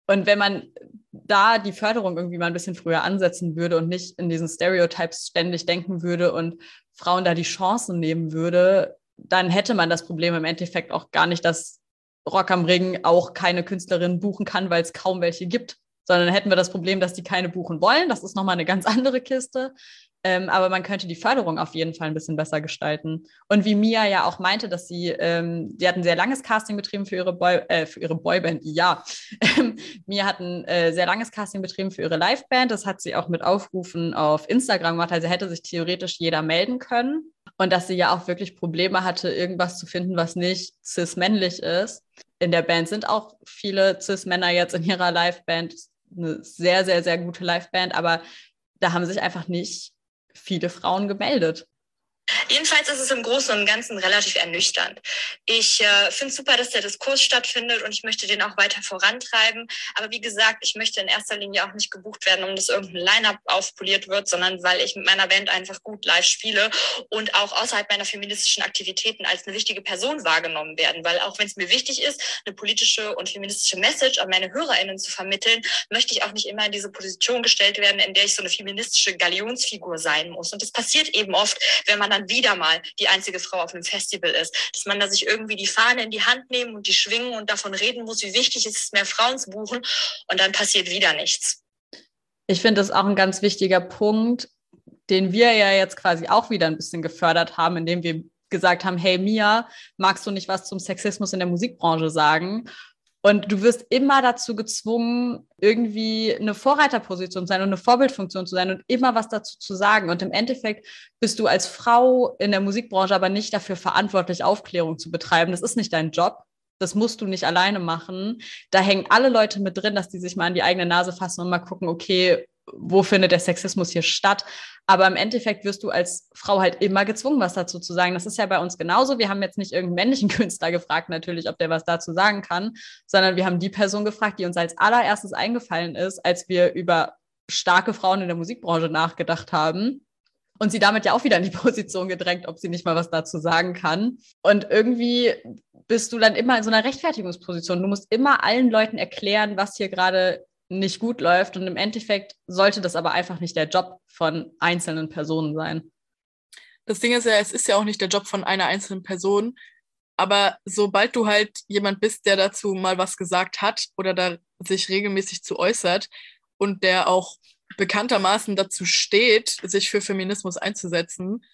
Und wenn man da die Förderung irgendwie mal ein bisschen früher ansetzen würde und nicht in diesen Stereotypes ständig denken würde und Frauen da die Chancen nehmen würde, dann hätte man das Problem im Endeffekt auch gar nicht, dass Rock am Ring auch keine Künstlerin buchen kann, weil es kaum welche gibt, sondern hätten wir das Problem, dass die keine buchen wollen. Das ist nochmal eine ganz andere Kiste. Ähm, aber man könnte die Förderung auf jeden Fall ein bisschen besser gestalten. Und wie Mia ja auch meinte, dass sie, ähm, die hat ein sehr langes Casting betrieben für ihre, Boy, äh, für ihre Boyband, ja. Mia hat ein äh, sehr langes Casting betrieben für ihre Liveband. Das hat sie auch mit Aufrufen auf Instagram gemacht. Also hätte sich theoretisch jeder melden können. Und dass sie ja auch wirklich Probleme hatte, irgendwas zu finden, was nicht cis-männlich ist. In der Band sind auch viele cis-Männer jetzt in ihrer Liveband. Eine sehr, sehr, sehr gute Liveband, aber da haben sich einfach nicht viele Frauen gemeldet. Jedenfalls ist es im Großen und Ganzen relativ ernüchternd. Ich äh, finde es super, dass der Diskurs stattfindet und ich möchte den auch weiter vorantreiben. Aber wie gesagt, ich möchte in erster Linie auch nicht gebucht werden, um dass irgendein Line-up aufpoliert wird, sondern weil ich mit meiner Band einfach gut live spiele und auch außerhalb meiner feministischen Aktivitäten als eine wichtige Person wahrgenommen werden. Weil auch wenn es mir wichtig ist, eine politische und feministische Message an meine HörerInnen zu vermitteln, möchte ich auch nicht immer in diese Position gestellt werden, in der ich so eine feministische Galionsfigur sein muss. Und das passiert eben oft, wenn man dann wieder mal die einzige Frau auf einem Festival ist. Dass man da sich irgendwie die Fahne in die Hand nehmen und die schwingen und davon reden muss, wie wichtig es ist, mehr Frauen zu buchen. Und dann passiert wieder nichts. Ich finde das auch ein ganz wichtiger Punkt, den wir ja jetzt quasi auch wieder ein bisschen gefördert haben, indem wir gesagt haben, hey Mia, magst du nicht was zum Sexismus in der Musikbranche sagen? Und du wirst immer dazu gezwungen, irgendwie eine Vorreiterposition zu sein und eine Vorbildfunktion zu sein und immer was dazu zu sagen. Und im Endeffekt bist du als Frau in der Musikbranche aber nicht dafür verantwortlich, Aufklärung zu betreiben. Das ist nicht dein Job. Das musst du nicht alleine machen. Da hängen alle Leute mit drin, dass die sich mal an die eigene Nase fassen und mal gucken, okay, wo findet der Sexismus hier statt? Aber im Endeffekt wirst du als Frau halt immer gezwungen, was dazu zu sagen. Das ist ja bei uns genauso. Wir haben jetzt nicht irgendeinen männlichen Künstler gefragt, natürlich, ob der was dazu sagen kann, sondern wir haben die Person gefragt, die uns als allererstes eingefallen ist, als wir über starke Frauen in der Musikbranche nachgedacht haben. Und sie damit ja auch wieder in die Position gedrängt, ob sie nicht mal was dazu sagen kann. Und irgendwie bist du dann immer in so einer Rechtfertigungsposition. Du musst immer allen Leuten erklären, was hier gerade nicht gut läuft. Und im Endeffekt sollte das aber einfach nicht der Job von einzelnen Personen sein. Das Ding ist ja, es ist ja auch nicht der Job von einer einzelnen Person. Aber sobald du halt jemand bist, der dazu mal was gesagt hat oder da sich regelmäßig zu äußert und der auch bekanntermaßen dazu steht, sich für Feminismus einzusetzen,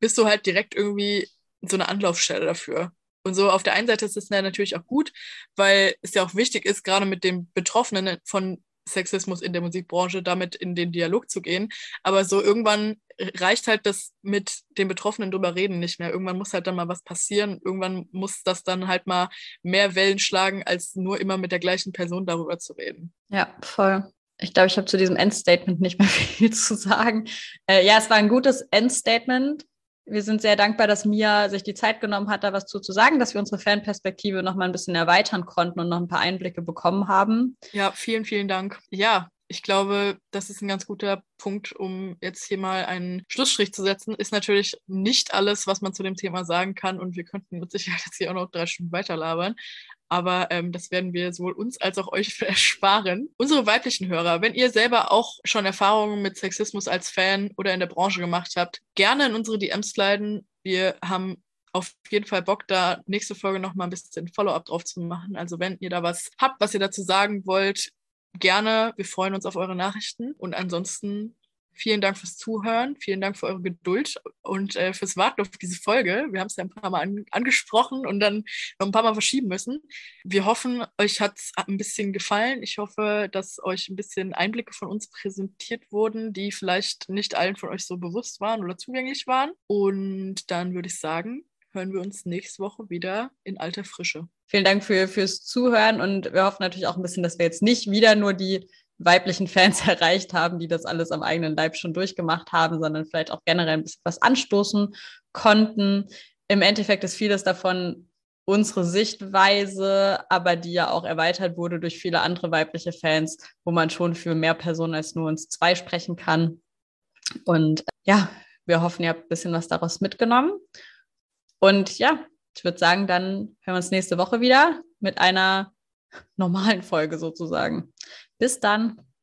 bist du halt direkt irgendwie so eine Anlaufstelle dafür. Und so auf der einen Seite ist es natürlich auch gut, weil es ja auch wichtig ist, gerade mit den Betroffenen von Sexismus in der Musikbranche damit in den Dialog zu gehen. Aber so irgendwann reicht halt das mit den Betroffenen drüber reden nicht mehr. Irgendwann muss halt dann mal was passieren. Irgendwann muss das dann halt mal mehr Wellen schlagen, als nur immer mit der gleichen Person darüber zu reden. Ja, voll. Ich glaube, ich habe zu diesem Endstatement nicht mehr viel zu sagen. Äh, ja, es war ein gutes Endstatement wir sind sehr dankbar, dass Mia sich die Zeit genommen hat, da was zu, zu sagen, dass wir unsere Fanperspektive noch mal ein bisschen erweitern konnten und noch ein paar Einblicke bekommen haben. Ja, vielen, vielen Dank. Ja, ich glaube, das ist ein ganz guter Punkt, um jetzt hier mal einen Schlussstrich zu setzen. Ist natürlich nicht alles, was man zu dem Thema sagen kann und wir könnten mit Sicherheit jetzt hier auch noch drei Stunden weiterlabern. Aber ähm, das werden wir sowohl uns als auch euch ersparen. Unsere weiblichen Hörer, wenn ihr selber auch schon Erfahrungen mit Sexismus als Fan oder in der Branche gemacht habt, gerne in unsere DMs sliden. Wir haben auf jeden Fall Bock, da nächste Folge noch mal ein bisschen Follow-up drauf zu machen. Also wenn ihr da was habt, was ihr dazu sagen wollt, gerne. Wir freuen uns auf eure Nachrichten. Und ansonsten vielen Dank fürs Zuhören, vielen Dank für eure Geduld und äh, fürs Warten auf diese Folge. Wir haben es ja ein paar Mal an, angesprochen und dann noch ein paar Mal verschieben müssen. Wir hoffen, euch hat es ein bisschen gefallen. Ich hoffe, dass euch ein bisschen Einblicke von uns präsentiert wurden, die vielleicht nicht allen von euch so bewusst waren oder zugänglich waren. Und dann würde ich sagen, hören wir uns nächste Woche wieder in alter Frische. Vielen Dank für, fürs Zuhören und wir hoffen natürlich auch ein bisschen, dass wir jetzt nicht wieder nur die weiblichen Fans erreicht haben, die das alles am eigenen Leib schon durchgemacht haben, sondern vielleicht auch generell ein bisschen was anstoßen konnten. Im Endeffekt ist vieles davon unsere Sichtweise, aber die ja auch erweitert wurde durch viele andere weibliche Fans, wo man schon für mehr Personen als nur uns zwei sprechen kann. Und ja, wir hoffen, ihr habt ein bisschen was daraus mitgenommen. Und ja, ich würde sagen, dann hören wir uns nächste Woche wieder mit einer normalen Folge sozusagen. Bis dann.